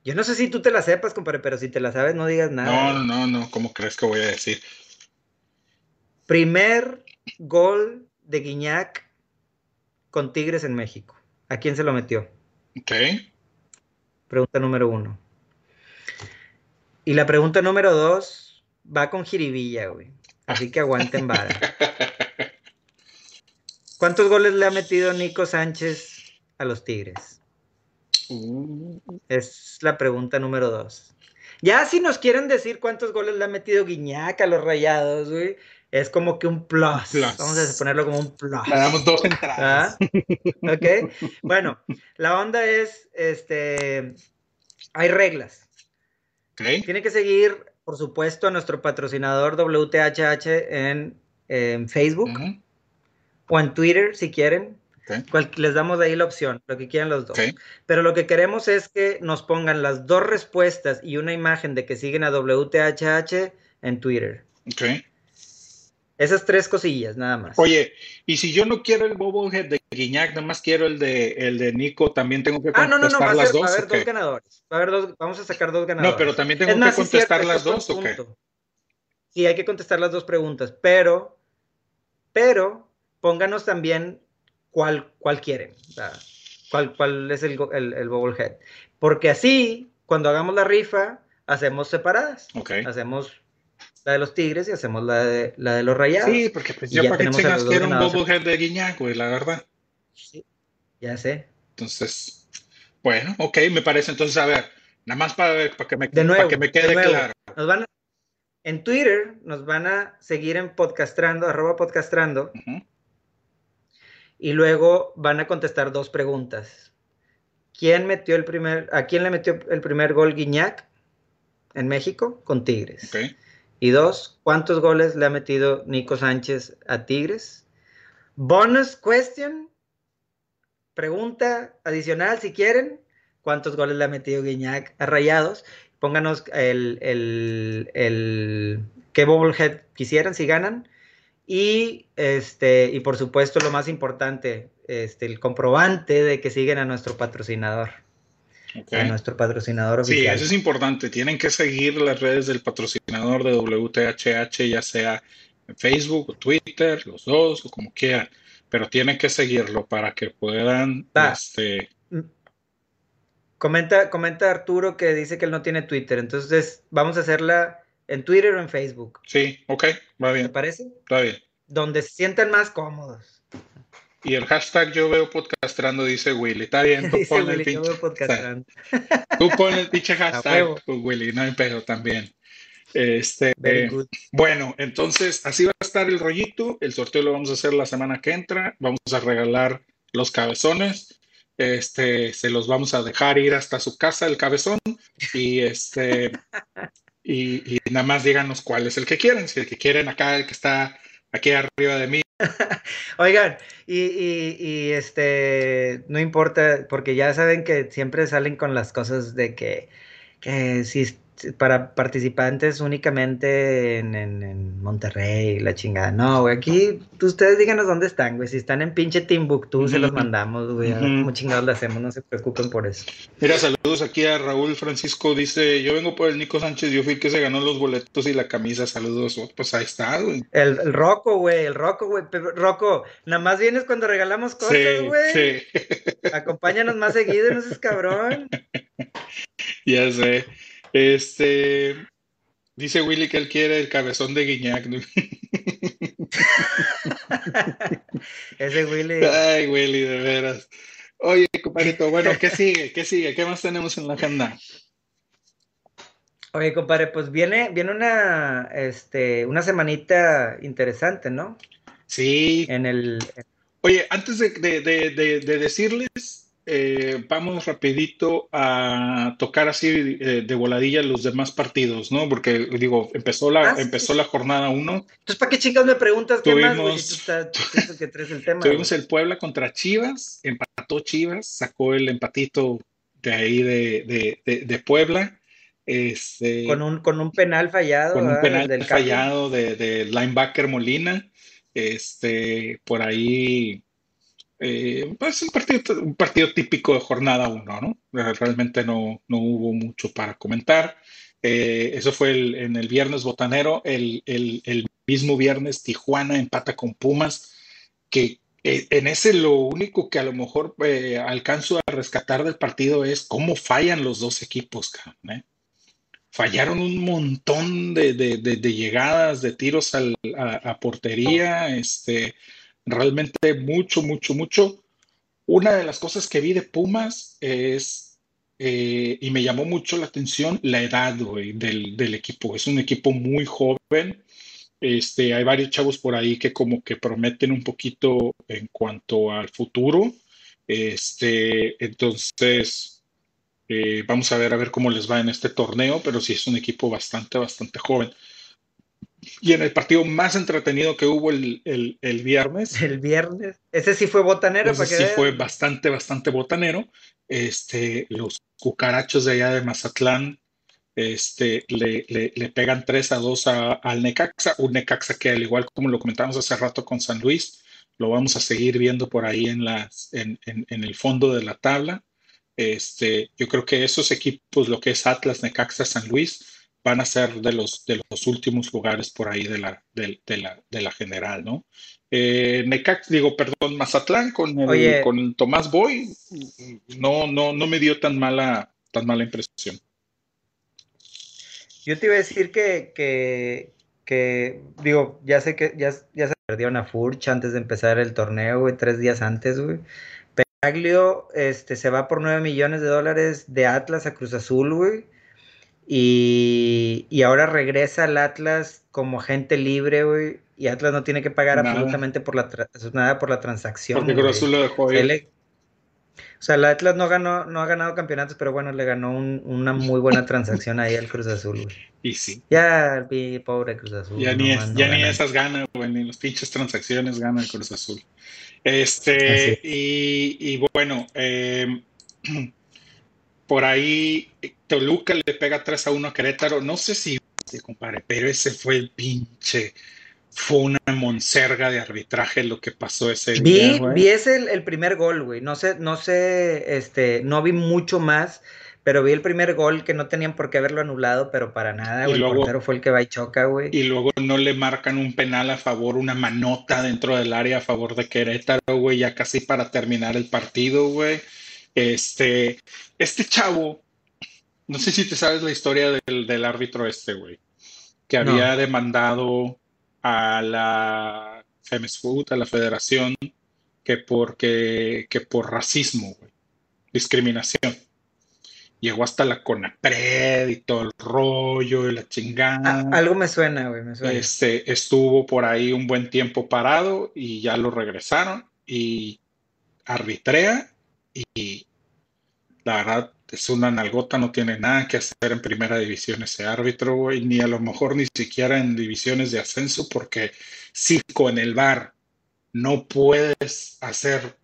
yo no sé si tú te la sepas, compadre, pero si te la sabes, no digas nada. No, no, no, ¿cómo crees que voy a decir? Primer gol de Guiñac con Tigres en México. ¿A quién se lo metió? Ok. Pregunta número uno. Y la pregunta número dos va con jiribilla, güey. Así que aguanten vara. (laughs) ¿Cuántos goles le ha metido Nico Sánchez a los Tigres? Es la pregunta número dos. Ya si nos quieren decir cuántos goles le ha metido Guiñac a los rayados, güey, es como que un plus. Vamos a ponerlo como un plus. Le damos dos entradas. ¿Ah? Ok. Bueno, la onda es, este, hay reglas. Tiene que seguir, por supuesto, a nuestro patrocinador WTHH en, Facebook o en Twitter, si quieren les damos ahí la opción, lo que quieran los dos. Pero lo que queremos es que nos pongan las dos respuestas y una imagen de que siguen a WTHH en Twitter. Esas tres cosillas, nada más. Oye, y si yo no quiero el Bobblehead de Guiñac, nada más quiero el de, el de Nico, también tengo que contestar ah, no, no, no, va las dos. Va a haber dos ganadores. Va a haber dos, vamos a sacar dos ganadores. No, pero también tengo que contestar las dos, ¿o qué? Sí, hay que contestar las dos preguntas, pero, pero, pónganos también cuál, cuál quieren, cuál, cuál es el, el, el bobblehead. Porque así, cuando hagamos la rifa, hacemos separadas. Hacemos la de los Tigres y hacemos la de, la de los Rayados. Sí, porque pues ya para que chingas quiero un bobblehead de Guiñac, güey, la verdad. Sí, ya sé. Entonces, bueno, ok, me parece. Entonces, a ver, nada más para, para, que, me, para que me quede claro. Nos van en Twitter nos van a seguir en podcastrando, arroba podcastrando y luego van a contestar dos preguntas. ¿Quién metió el primer, ¿A quién le metió el primer gol Guiñac en México? Con Tigres. Y dos, ¿cuántos goles le ha metido Nico Sánchez a Tigres? Bonus question. Pregunta adicional si quieren. ¿Cuántos goles le ha metido Guiñac a Rayados? Pónganos el, el, el qué bobblehead quisieran si ganan y, este, y por supuesto, lo más importante, este, el comprobante de que siguen a nuestro patrocinador. A nuestro patrocinador oficial. Sí, eso es importante. Tienen que seguir las redes del patrocinador de WTHH, ya sea en Facebook o Twitter, los dos, o como quieran. Pero tienen que seguirlo para que puedan. Este... Mm. Comenta, comenta Arturo que dice que él no tiene Twitter. Entonces, vamos a hacerla ¿En Twitter o en Facebook? Sí, ok, va bien. ¿Te parece? Está bien. Donde se sientan más cómodos. Y el hashtag yo veo podcastrando dice Willy. Está bien, (laughs) tú pon el pinche. (laughs) tú pon el pinche hashtag, pues, Willy, no hay pedo también. Este, bueno, entonces así va a estar el rollito. El sorteo lo vamos a hacer la semana que entra. Vamos a regalar los cabezones. Este, se los vamos a dejar ir hasta su casa el cabezón. Y este, (laughs) y, nada más díganos cuál es el que quieren, si el que quieren acá, el que está aquí arriba de mí. (laughs) Oigan, y, y, este, no importa, porque ya saben que siempre salen con las cosas de que, que si para participantes únicamente en, en, Monterrey, la chingada. No, güey, aquí ustedes díganos dónde están, güey. Si están en pinche Timbuktu, se los mandamos, güey. Como chingados lo hacemos, no se preocupen por eso. Mira, saludos aquí a Raúl Francisco. Dice: Yo vengo por el Nico Sánchez, yo fui el que se ganó los boletos y la camisa. Saludos. Pues ahí está, güey. El, el Rocco, güey, el Rocco, güey. Rocco, nada más vienes cuando regalamos cosas, güey. Sí, Acompáñanos más seguido, no seas cabrón. (laughs) ya sé. Este. Dice Willy que él quiere el cabezón de Guiñac. (laughs) Ese Willy. Ay, Willy, de veras. Oye, compadrito, bueno, ¿qué sigue? ¿Qué sigue? ¿Qué más tenemos en la agenda? Oye, compadre, pues viene, viene una, este, una semanita interesante, ¿no? Sí. En el. Oye, antes de, de decirles, eh, vamos rapidito a tocar así eh, de voladilla los demás partidos, ¿no? Porque digo, empezó la, ah, empezó la jornada 1. Entonces, ¿para qué chicos me preguntas qué más, Tuvimos el Puebla contra Chivas, empató Chivas, sacó el empatito de ahí de, de, Puebla. Este, con, un, con un penal fallado. Con un penal fallado de, linebacker Molina. Este, por ahí eh, pues un partido, un partido típico de jornada 1, ¿no? Realmente no, no hubo mucho para comentar. Eh, eso fue en el viernes botanero, el, el, mismo viernes Tijuana empata con Pumas, que eh, en ese lo único que a lo mejor alcanzo a rescatar del partido es cómo fallan los dos equipos, Fallaron un montón de, de, de, llegadas, de tiros a, a, portería, este, realmente mucho, mucho, mucho. Una de las cosas que vi de Pumas es, eh, y me llamó mucho la atención, la edad del, equipo. Es un equipo muy joven. Este, hay varios chavos por ahí que como que prometen un poquito en cuanto al futuro. Este, entonces, eh, vamos a ver a ver cómo les va en este torneo, pero sí es un equipo bastante, bastante joven. Y en el partido más entretenido que hubo el, viernes. El viernes. Ese sí fue botanero. Ese sí fue bastante, bastante botanero. Este, los cucarachos de allá de Mazatlán este, le, le, pegan 3 a 2 al Necaxa. Un Necaxa que, al igual como lo comentamos hace rato con San Luis, lo vamos a seguir viendo por ahí en, las, en, en el fondo de la tabla. Este, yo creo que esos equipos, lo que es Atlas, Necaxa, San Luis, van a ser de los, de los últimos lugares por ahí de la, de, la, de la general, ¿no? Eh, Necax, digo, perdón, Mazatlán con el, con Tomás Boy, no, no, no me dio tan mala, tan mala impresión. Yo te iba a decir que, que, que digo, ya sé que ya, ya se perdió una Furch antes de empezar el torneo, güey, tres días antes, güey. Peraglio este, se va por nueve millones de dólares de Atlas a Cruz Azul, güey y, ahora regresa al Atlas como agente libre, güey. Y Atlas no tiene que pagar absolutamente por la nada por la transacción. Porque Cruz Azul lo dejó. O sea, el Atlas no ganó, no ha ganado campeonatos, pero bueno, le ganó una muy buena transacción ahí al Cruz Azul, güey. Y sí. Ya, pobre Cruz Azul. Ya, ni, ya ni esas ganas, güey, ni las pinches transacciones gana el Cruz Azul. Este, y, y, bueno, eh, (clears throat) por ahí Toluca le pega 3 a 1 a Querétaro. No sé si se compare, pero ese fue el pinche. Fue una monserga de arbitraje lo que pasó ese vi, día. Vi ese el, primer gol, güey. No sé, no sé, este, no vi mucho más, pero vi el primer gol que no tenían por qué haberlo anulado, pero para nada, güey. el portero fue el que va y choca, güey. Y luego no le marcan un penal a favor, una manota dentro del área a favor de Querétaro, güey, ya casi para terminar el partido, güey. Este, este chavo, no sé si te sabes la historia del, árbitro este, güey, que había demandado a la Femes Food, a la federación, que, porque, que por racismo, güey, discriminación. Llegó hasta la CONAPRED y todo el rollo y la chingada. algo me suena, güey, me suena. Este, estuvo por ahí un buen tiempo parado y ya lo regresaron y arbitrea y la verdad es una nalgota, no tiene nada que hacer en primera división ese árbitro, güey, ni a lo mejor ni siquiera en divisiones de ascenso, porque si con el VAR no puedes hacer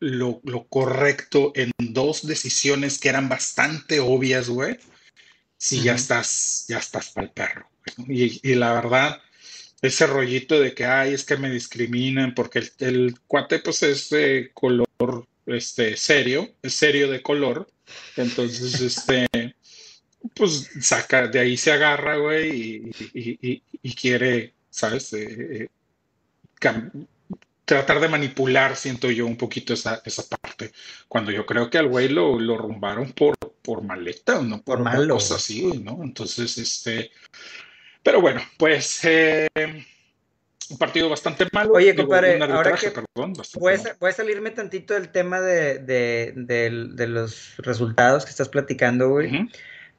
lo, lo, correcto en dos decisiones que eran bastante obvias, güey. si ya estás, ya estás para el perro. Y, la verdad, ese rollito de que, ay, es que me discriminan porque el, cuate pues es de color este, serio, es serio de color. Entonces, (laughs) este, pues saca, de ahí se agarra, güey, y, quiere, ¿sabes? Eh, eh, tratar de manipular, siento yo, un poquito esa, esa parte. Cuando yo creo que al güey lo, lo rumbaron por, por maleta, no por, malo. Así, ¿no? Entonces, este. Pero bueno, pues. Eh, un partido bastante malo. Oye, compadre, ahora que perdón, voy, a, salirme tantito del tema de, de, los resultados que estás platicando, güey.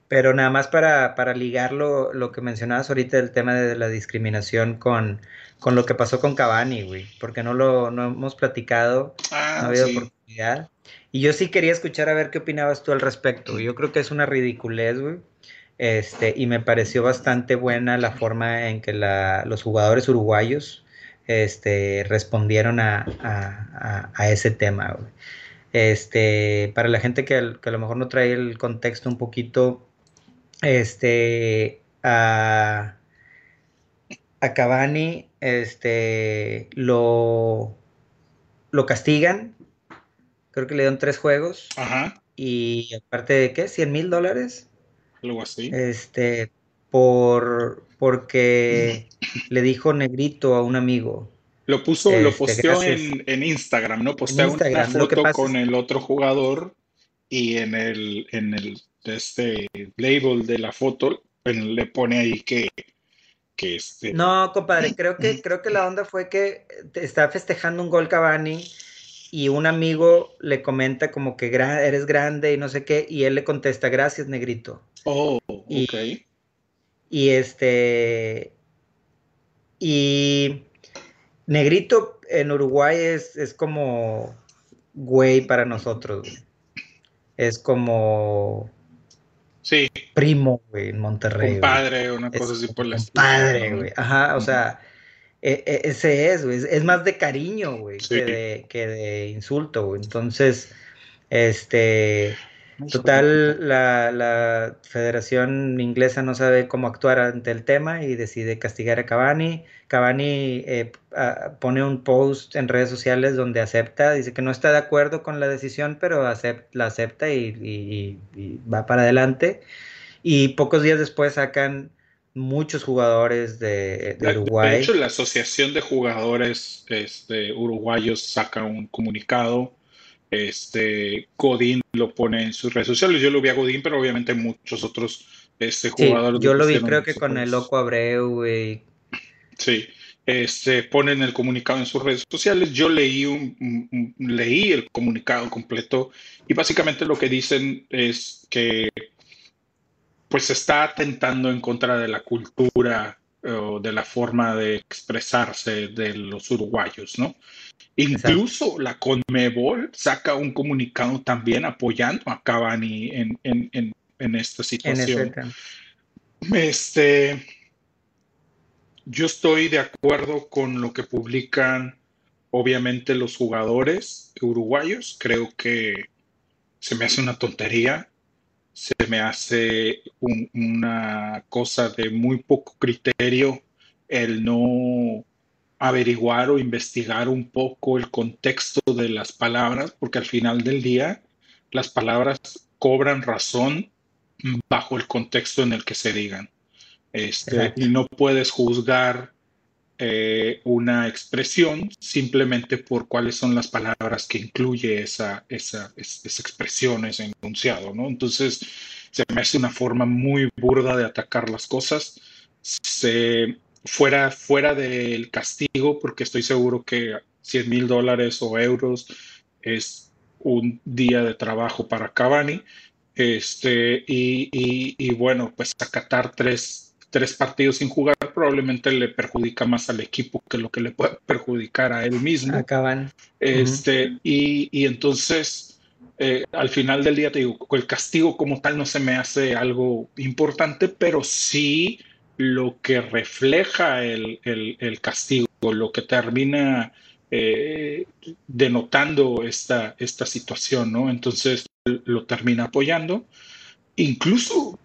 Pero nada más para, para ligar lo, lo, que mencionabas ahorita del tema de la discriminación con, con lo que pasó con Cavani, güey. Porque no lo no hemos platicado, ah, no ha habido oportunidad. Y yo sí quería escuchar a ver qué opinabas tú al respecto. Yo creo que es una ridiculez, güey. Este, y me pareció bastante buena la forma en que los jugadores uruguayos este, respondieron a, ese tema. Este, para la gente que, a lo mejor no trae el contexto un poquito, este, a, a Cavani este, lo, lo castigan, creo que le dieron tres juegos. Ajá. Y aparte de qué, 100 mil dólares. Algo así. Este, por, porque (laughs) le dijo negrito a un amigo. Lo puso, lo este, posteó en, Instagram, ¿no? Posteó una foto con el otro jugador y en el, en el este label de la foto le pone ahí que, que este... No, compadre, creo que, (clears throat) creo que la onda fue que está festejando un gol Cavani y un amigo le comenta como que eres grande y no sé qué, y él le contesta, gracias, negrito. Oh, ok. Y, este. Y. Negrito en Uruguay es, es como güey para nosotros. Es como. Sí. Primo, güey, en Monterrey. Padre, una cosa así por la Padre, güey. Ajá, o sea, e, e, ese es, güey. Es más de cariño, güey, que, de, que de insulto, güey. Entonces, este Total, la, la, Federación Inglesa no sabe cómo actuar ante el tema y decide castigar a Cavani. Cavani eh, pone un post en redes sociales donde acepta, dice que no está de acuerdo con la decisión, pero la acepta y, va para adelante. Y pocos días después sacan muchos jugadores de, Uruguay. De hecho, la Asociación de Jugadores este, Uruguayos saca un comunicado este, Godín lo pone en sus redes sociales. Yo lo vi a Godín, pero obviamente muchos otros este, jugadores. yo lo vi, creo que con el Loco Abreu, güey. Sí, este, ponen el comunicado en sus redes sociales. Yo leí, un, leí el comunicado completo y básicamente lo que dicen es que pues está atentando en contra de la cultura o de la forma de expresarse de los uruguayos, ¿no? Incluso la Conmebol saca un comunicado también apoyando a Cavani en, esta situación. este, yo estoy de acuerdo con lo que publican, obviamente, los jugadores uruguayos. Creo que se me hace una tontería, se me hace una cosa de muy poco criterio el no averiguar o investigar un poco el contexto de las palabras, porque al final del día las palabras cobran razón bajo el contexto en el que se digan. Este, y no puedes juzgar eh, una expresión simplemente por cuáles son las palabras que incluye esa, esa, esa expresión, ese enunciado, ¿no? Entonces, se me hace una forma muy burda de atacar las cosas. Fuera, fuera del castigo, porque estoy seguro que 100 mil dólares o euros es un día de trabajo para Cavani. Este, y, y, bueno, pues acatar tres, tres partidos sin jugar probablemente le perjudica más al equipo que lo que le puede perjudicar a él mismo. Acaban. Este, y, y, entonces, eh, al final del día, te digo, el castigo como tal no se me hace algo importante, pero sí lo que refleja el, castigo, lo que termina eh, denotando esta, esta situación, ¿no? Entonces lo termina apoyando. Incluso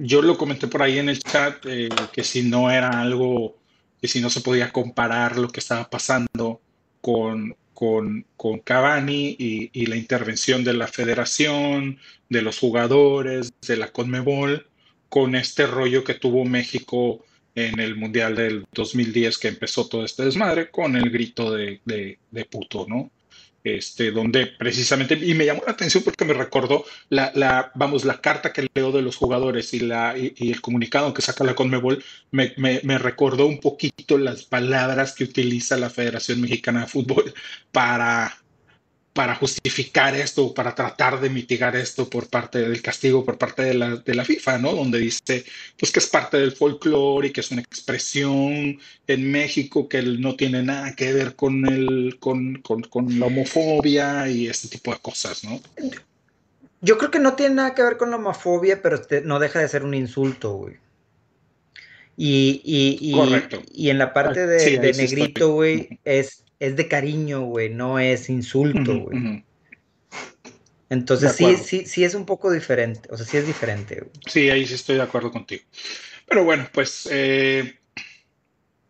yo lo comenté por ahí en el chat, eh, que si no era algo, que si no se podía comparar lo que estaba pasando con, con, con Cavani y, y, la intervención de la federación, de los jugadores, de la Conmebol, con este rollo que tuvo México en el Mundial del 2010 que empezó todo este desmadre con el grito de, de, de puto, ¿no? Este, donde precisamente, y me llamó la atención porque me recordó la, la vamos, la carta que leo de los jugadores y, la, y, el comunicado que saca la Conmebol, me, me, me, recordó un poquito las palabras que utiliza la Federación Mexicana de Fútbol para, para justificar esto, para tratar de mitigar esto por parte del castigo, por parte de la, de la FIFA, ¿no? Donde dice, pues que es parte del folclore y que es una expresión en México que no tiene nada que ver con, el, con, con, con la homofobia y este tipo de cosas, ¿no? Yo creo que no tiene nada que ver con la homofobia, pero no deja de ser un insulto, güey. Y, y, y, Correcto. y en la parte de, sí, de negrito, güey, es es de cariño, güey, no es insulto, güey. Uh -huh. Entonces sí, sí, sí es un poco diferente, o sea, sí es diferente. Güey. Sí, ahí sí estoy de acuerdo contigo. Pero bueno, pues eh,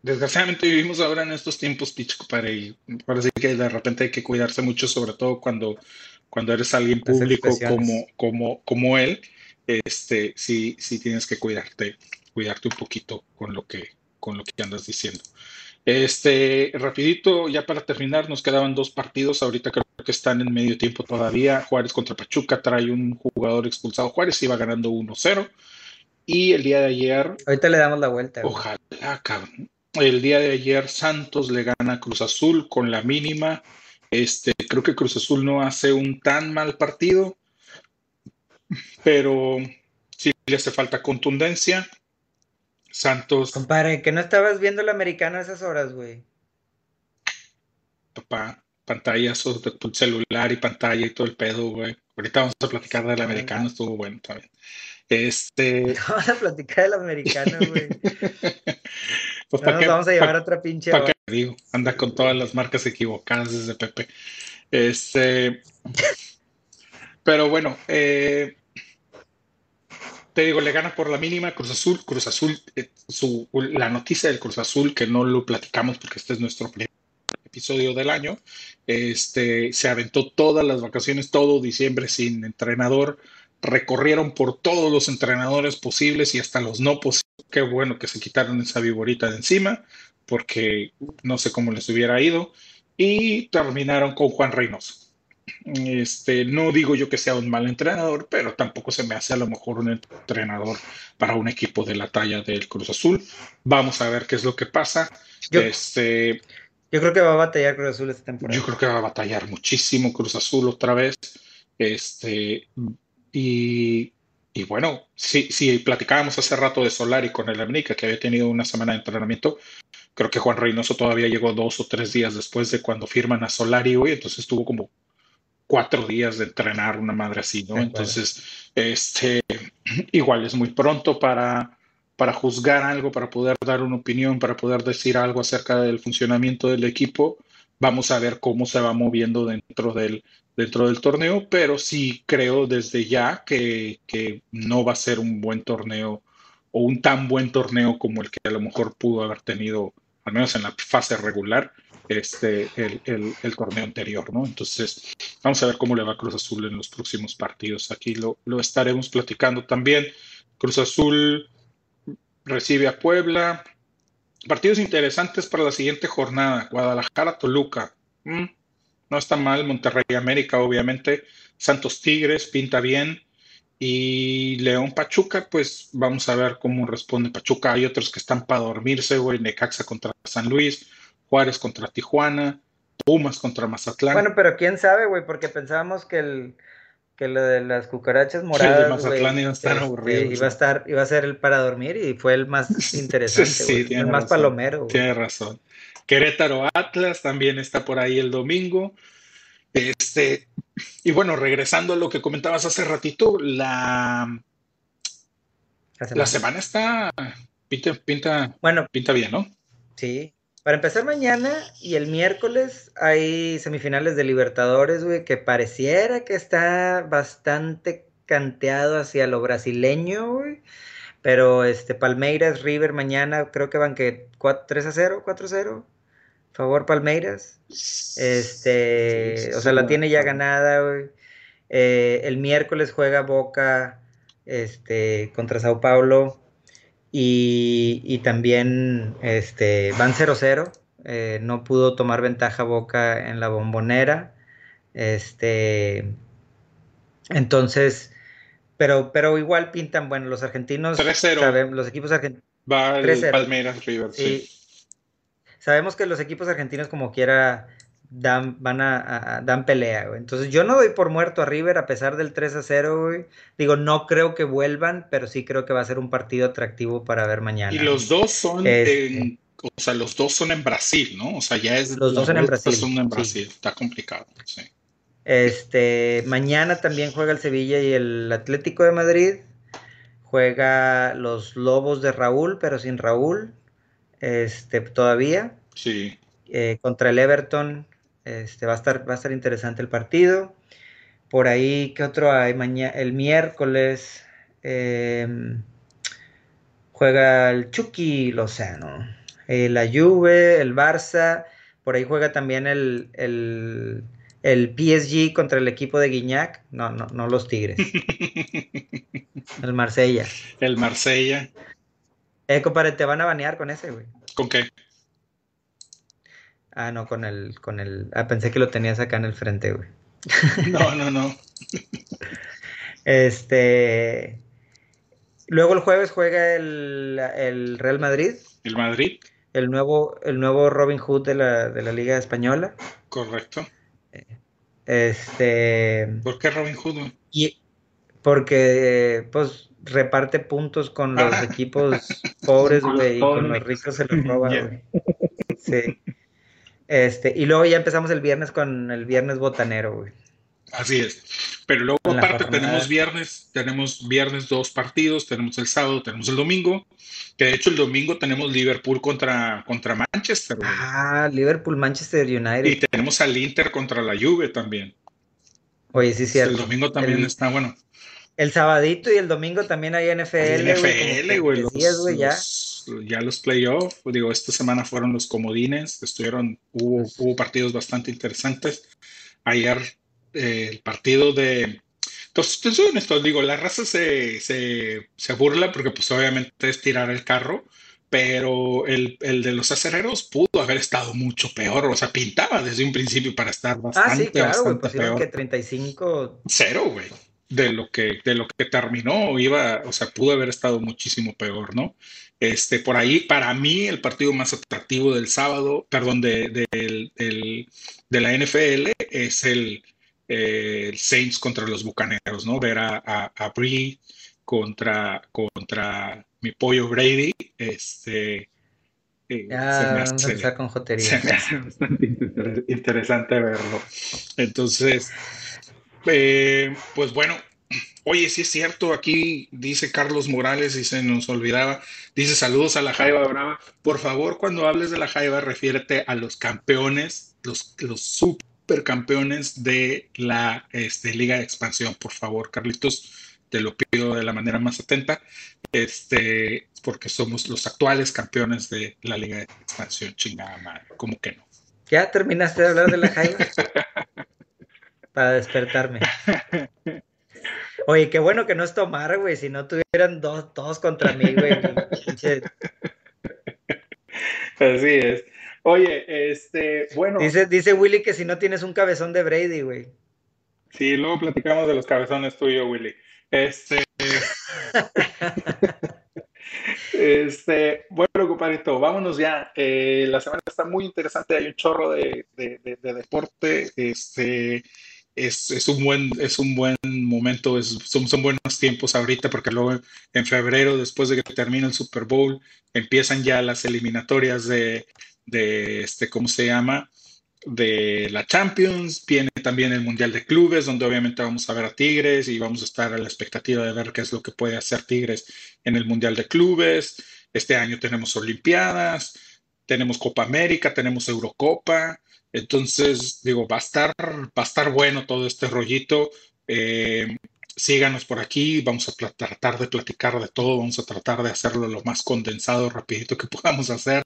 desgraciadamente vivimos ahora en estos tiempos, Picho, para y parece que de repente hay que cuidarse mucho, sobre todo cuando, cuando eres alguien público como, como, como él, este, sí, sí tienes que cuidarte, cuidarte un poquito con lo que, con lo que andas diciendo. Este, rapidito, ya para terminar, nos quedaban dos partidos. Ahorita creo que están en medio tiempo todavía. Juárez contra Pachuca trae un jugador expulsado. Juárez iba ganando 1-0. Y el día de ayer. Ahorita le damos la vuelta. Güey. Ojalá, cabrón. El día de ayer Santos le gana a Cruz Azul con la mínima. Este, creo que Cruz Azul no hace un tan mal partido, pero sí le hace falta contundencia. Santos. Compadre, que no estabas viendo el americano a esas horas, güey. Papá, pantallazos de tu celular y pantalla y todo el pedo, güey. Ahorita vamos a platicar del americano, estuvo bueno también. Este. (laughs) Vamos a platicar del americano, (laughs) güey. pues no nos qué, vamos a llevar pa, otra pinche. ¿Para qué digo? Anda con todas las marcas equivocadas desde Pepe. Este. (laughs) Pero bueno, eh, te digo, le gana por la mínima Cruz Azul. Cruz Azul, eh, la noticia del Cruz Azul, que no lo platicamos porque este es nuestro primer episodio del año, este, se aventó todas las vacaciones, todo diciembre sin entrenador, recorrieron por todos los entrenadores posibles y hasta los no posibles. Qué bueno que se quitaron esa viborita de encima, porque no sé cómo les hubiera ido, y terminaron con Juan Reynoso. Este, no digo yo que sea un mal entrenador, pero tampoco se me hace a lo mejor un entrenador para un equipo de la talla del Cruz Azul. Vamos a ver qué es lo que pasa. Yo, este, yo creo que va a batallar Cruz Azul esta temporada. Yo creo que va a batallar muchísimo Cruz Azul otra vez. Este, y, y bueno, si, si platicábamos hace rato de Solari con el América, que había tenido una semana de entrenamiento, creo que Juan Reynoso todavía llegó dos o tres días después de cuando firman a Solari hoy, entonces estuvo como cuatro días de entrenar una madre así, ¿no? Entonces, este, (clears throat) igual es muy pronto para, para juzgar algo, para poder dar una opinión, para poder decir algo acerca del funcionamiento del equipo. Vamos a ver cómo se va moviendo dentro del, dentro del torneo, pero sí creo desde ya que, que no va a ser un buen torneo o un tan buen torneo como el que a lo mejor pudo haber tenido, al menos en la fase regular, este, el, el, el, torneo anterior, ¿no? Entonces, vamos a ver cómo le va Cruz Azul en los próximos partidos. Aquí lo, lo estaremos platicando también. Cruz Azul recibe a Puebla. Partidos interesantes para la siguiente jornada. Guadalajara, Toluca. Mm, no está mal. Monterrey, América, obviamente. Santos Tigres, pinta bien. Y León Pachuca, pues vamos a ver cómo responde Pachuca. Hay otros que están para dormirse, güey. Necaxa contra San Luis. Juárez contra Tijuana, Pumas contra Mazatlán. Bueno, pero quién sabe, güey, porque pensábamos que el que lo de las cucarachas moradas, el de Mazatlán wey, iba a estar este, aburrido. Iba a estar, iba a ser el para dormir y fue el más (laughs) (laughs) interesante, sí, el más razón, palomero. Wey. Tiene razón. Querétaro Atlas también está por ahí el domingo. Este, y bueno, regresando a lo que comentabas hace ratito, la, la, semana. la semana está pinta, pinta, bueno, pinta bien, ¿no? Sí, para empezar mañana y el miércoles hay semifinales de Libertadores, güey, que pareciera que está bastante canteado hacia lo brasileño, güey. Pero este Palmeiras, River mañana creo que van que 3 a 0, 4 a 0. Favor Palmeiras. Este, o sea, la tiene ya ganada, eh, el miércoles juega Boca este, contra Sao Paulo y, también este, van 0-0. Eh, no pudo tomar ventaja Boca en la bombonera. Este, entonces, pero, pero igual pintan, bueno, los argentinos, 3-0. los equipos argentinos. Va el Palmeiras River, sí. Sabemos que los equipos argentinos como quiera dan, van a, dan pelea, Entonces yo no doy por muerto a River a pesar del 3 a 0, güey. Digo, no creo que vuelvan, pero sí creo que va a ser un partido atractivo para ver mañana. Y los dos son este en, o sea, los dos son en Brasil, ¿no? O sea, ya es los dos son en Brasil. Son en Brasil, está complicado, sí. Este, mañana también juega el Sevilla y el Atlético de Madrid. Juega los Lobos de Raúl, pero sin Raúl. Este, todavía. Sí. Eh, contra el Everton este, va, a estar, va a estar interesante el partido. Por ahí, ¿qué otro hay? Mañana, el miércoles em, juega el Chucky Lozano. Eh, la Juve, el Barça. Por ahí juega también el, el, el PSG contra el equipo de Guiñac. No, no, no los Tigres. (laughs) el Marsella. El Marsella. Eh, compadre, te van a banear con ese, güey. ¿Con qué? Ah, no, con el, con el. Ah, pensé que lo tenías acá en el frente, güey. (laughs) No, no, no. este. Luego el jueves juega el, Real Madrid. ¿El Madrid? El nuevo, el nuevo Robin Hood de la, de la Liga Española. Correcto. Este. ¿Por qué Robin Hood? Y porque, pues, reparte puntos con los ah. equipos pobres, (laughs) güey, y con los ricos se los roba, (laughs) güey. Sí. Este, y luego ya empezamos el viernes con el viernes botanero, güey. Así es. Pero luego aparte tenemos viernes, tenemos viernes dos partidos, tenemos el sábado, tenemos el domingo, que de hecho el domingo tenemos Liverpool contra, contra Manchester. Ah, Liverpool, Manchester United. Y tenemos al Inter contra la Juve también. Oye, sí, cierto. El domingo también está bueno. El sabadito y el domingo también hay NFL. NFL, güey. ya ya los playoffs, digo, esta semana fueron los comodines, estuvieron, hubo, hubo partidos bastante interesantes. Ayer eh, el partido de... Entonces, soy honesto, digo, la raza se, se, se, burla porque pues obviamente es tirar el carro, pero el, el, de los acereros pudo haber estado mucho peor, o sea, pintaba desde un principio para estar bastante, ah, sí, claro, bastante peor. que 35... Cero, güey de lo que de lo que terminó iba, o sea, pudo haber estado muchísimo peor, ¿no? Este, por ahí, para mí, el partido más atractivo del sábado, perdón, de, la NFL es el, Saints contra los Bucaneros, ¿no? Ver a, a, Bree contra, contra mi pollo Brady, este... Eh, se me con jotería. bastante interesante verlo. Entonces, eh, pues bueno, Oye, sí es cierto, aquí dice Carlos Morales y se nos olvidaba, dice saludos a la Jaiba Brava. Por favor, cuando hables de la Jaiba, refiérete a los campeones, los, los supercampeones de la este, Liga de Expansión. Por favor, Carlitos, te lo pido de la manera más atenta, este, porque somos los actuales campeones de la Liga de Expansión. Chingada madre, ¿cómo que no? ¿Ya terminaste de hablar de la Jaiba? (laughs) Para despertarme. (laughs) Oye, qué bueno que no es tomar, güey. Si no tuvieran dos, todos contra mí, güey. Así es. Oye, este, bueno. Dice, dice Willy que si no tienes un cabezón de Brady, güey. Sí, luego platicamos de los cabezones tuyo, Willy. Este. este, bueno, compadrito, vámonos ya. Eh, la semana está muy interesante, hay un chorro de, de, de deporte. Este, es, un, buen, es un buen momento, son, son, buenos tiempos ahorita porque luego en febrero, después de que termine el Super Bowl, empiezan ya las eliminatorias de, de este, ¿cómo se llama? De la Champions, viene también el Mundial de Clubes, donde obviamente vamos a ver a Tigres y vamos a estar a la expectativa de ver qué es lo que puede hacer Tigres en el Mundial de Clubes. Este año tenemos Olimpiadas, tenemos Copa América, tenemos Eurocopa, entonces, digo, va a estar, va a estar bueno todo este rollito. Eh, síganos por aquí, vamos a tratar de platicar de todo, vamos a tratar de hacerlo lo más condensado, rapidito que (laughs) podamos hacer.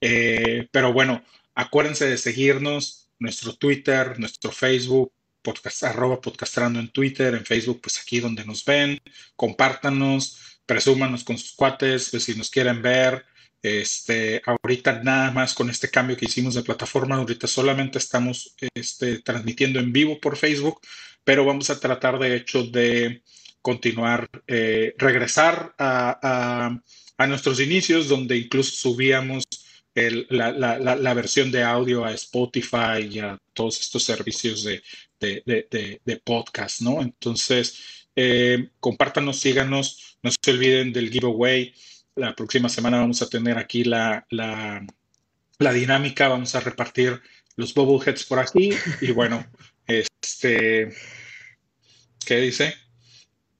Eh, pero bueno, acuérdense de seguirnos, nuestro Twitter, nuestro Facebook, podcast, arroba podcastrando en Twitter, en Facebook, pues aquí donde nos ven, compártanos, presúmanos con sus cuates, pues si nos quieren ver. Este, ahorita nada más con este cambio que hicimos de plataforma, ahorita solamente estamos este, transmitiendo en vivo por Facebook, pero vamos a tratar de hecho de continuar, eh, regresar a, nuestros inicios, donde incluso subíamos la, versión de audio a Spotify y a todos estos servicios de, de, podcast, ¿no? Entonces, eh, compártanos, síganos, no se olviden del giveaway. La próxima semana vamos a tener aquí la, la, la dinámica, vamos a repartir los bobbleheads por aquí y bueno, (laughs) este, ¿qué dice?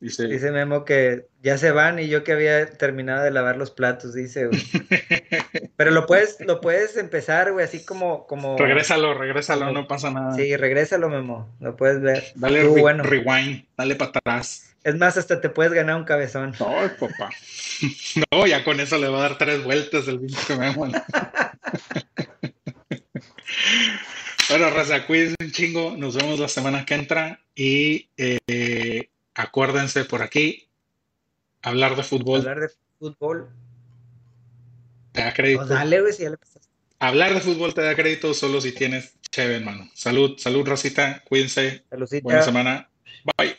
Dice, dice Memo que ya se van y yo que había terminado de lavar los platos, dice, (laughs) Pero lo puedes, lo puedes empezar, güey, así como, como. Regrésalo, regrésalo, no pasa nada. Sí, regrésalo, Memo. Lo puedes ver. Dale bueno. rewind, dale para atrás. Es más, hasta te puedes ganar un cabezón. No, papá. (laughs) No, ya con eso le va a dar tres vueltas el pinche Memo. (laughs) Bueno, raza, cuídense un chingo. Nos vemos la semana que entra. Y eh, acuérdense por aquí, hablar de fútbol. Hablar de fútbol. Te da crédito. Pues dale, güey, si ya le Hablar de fútbol te da crédito solo si tienes chévere, hermano. Salud, salud, Rosita. Cuídense. Buena semana. Bye.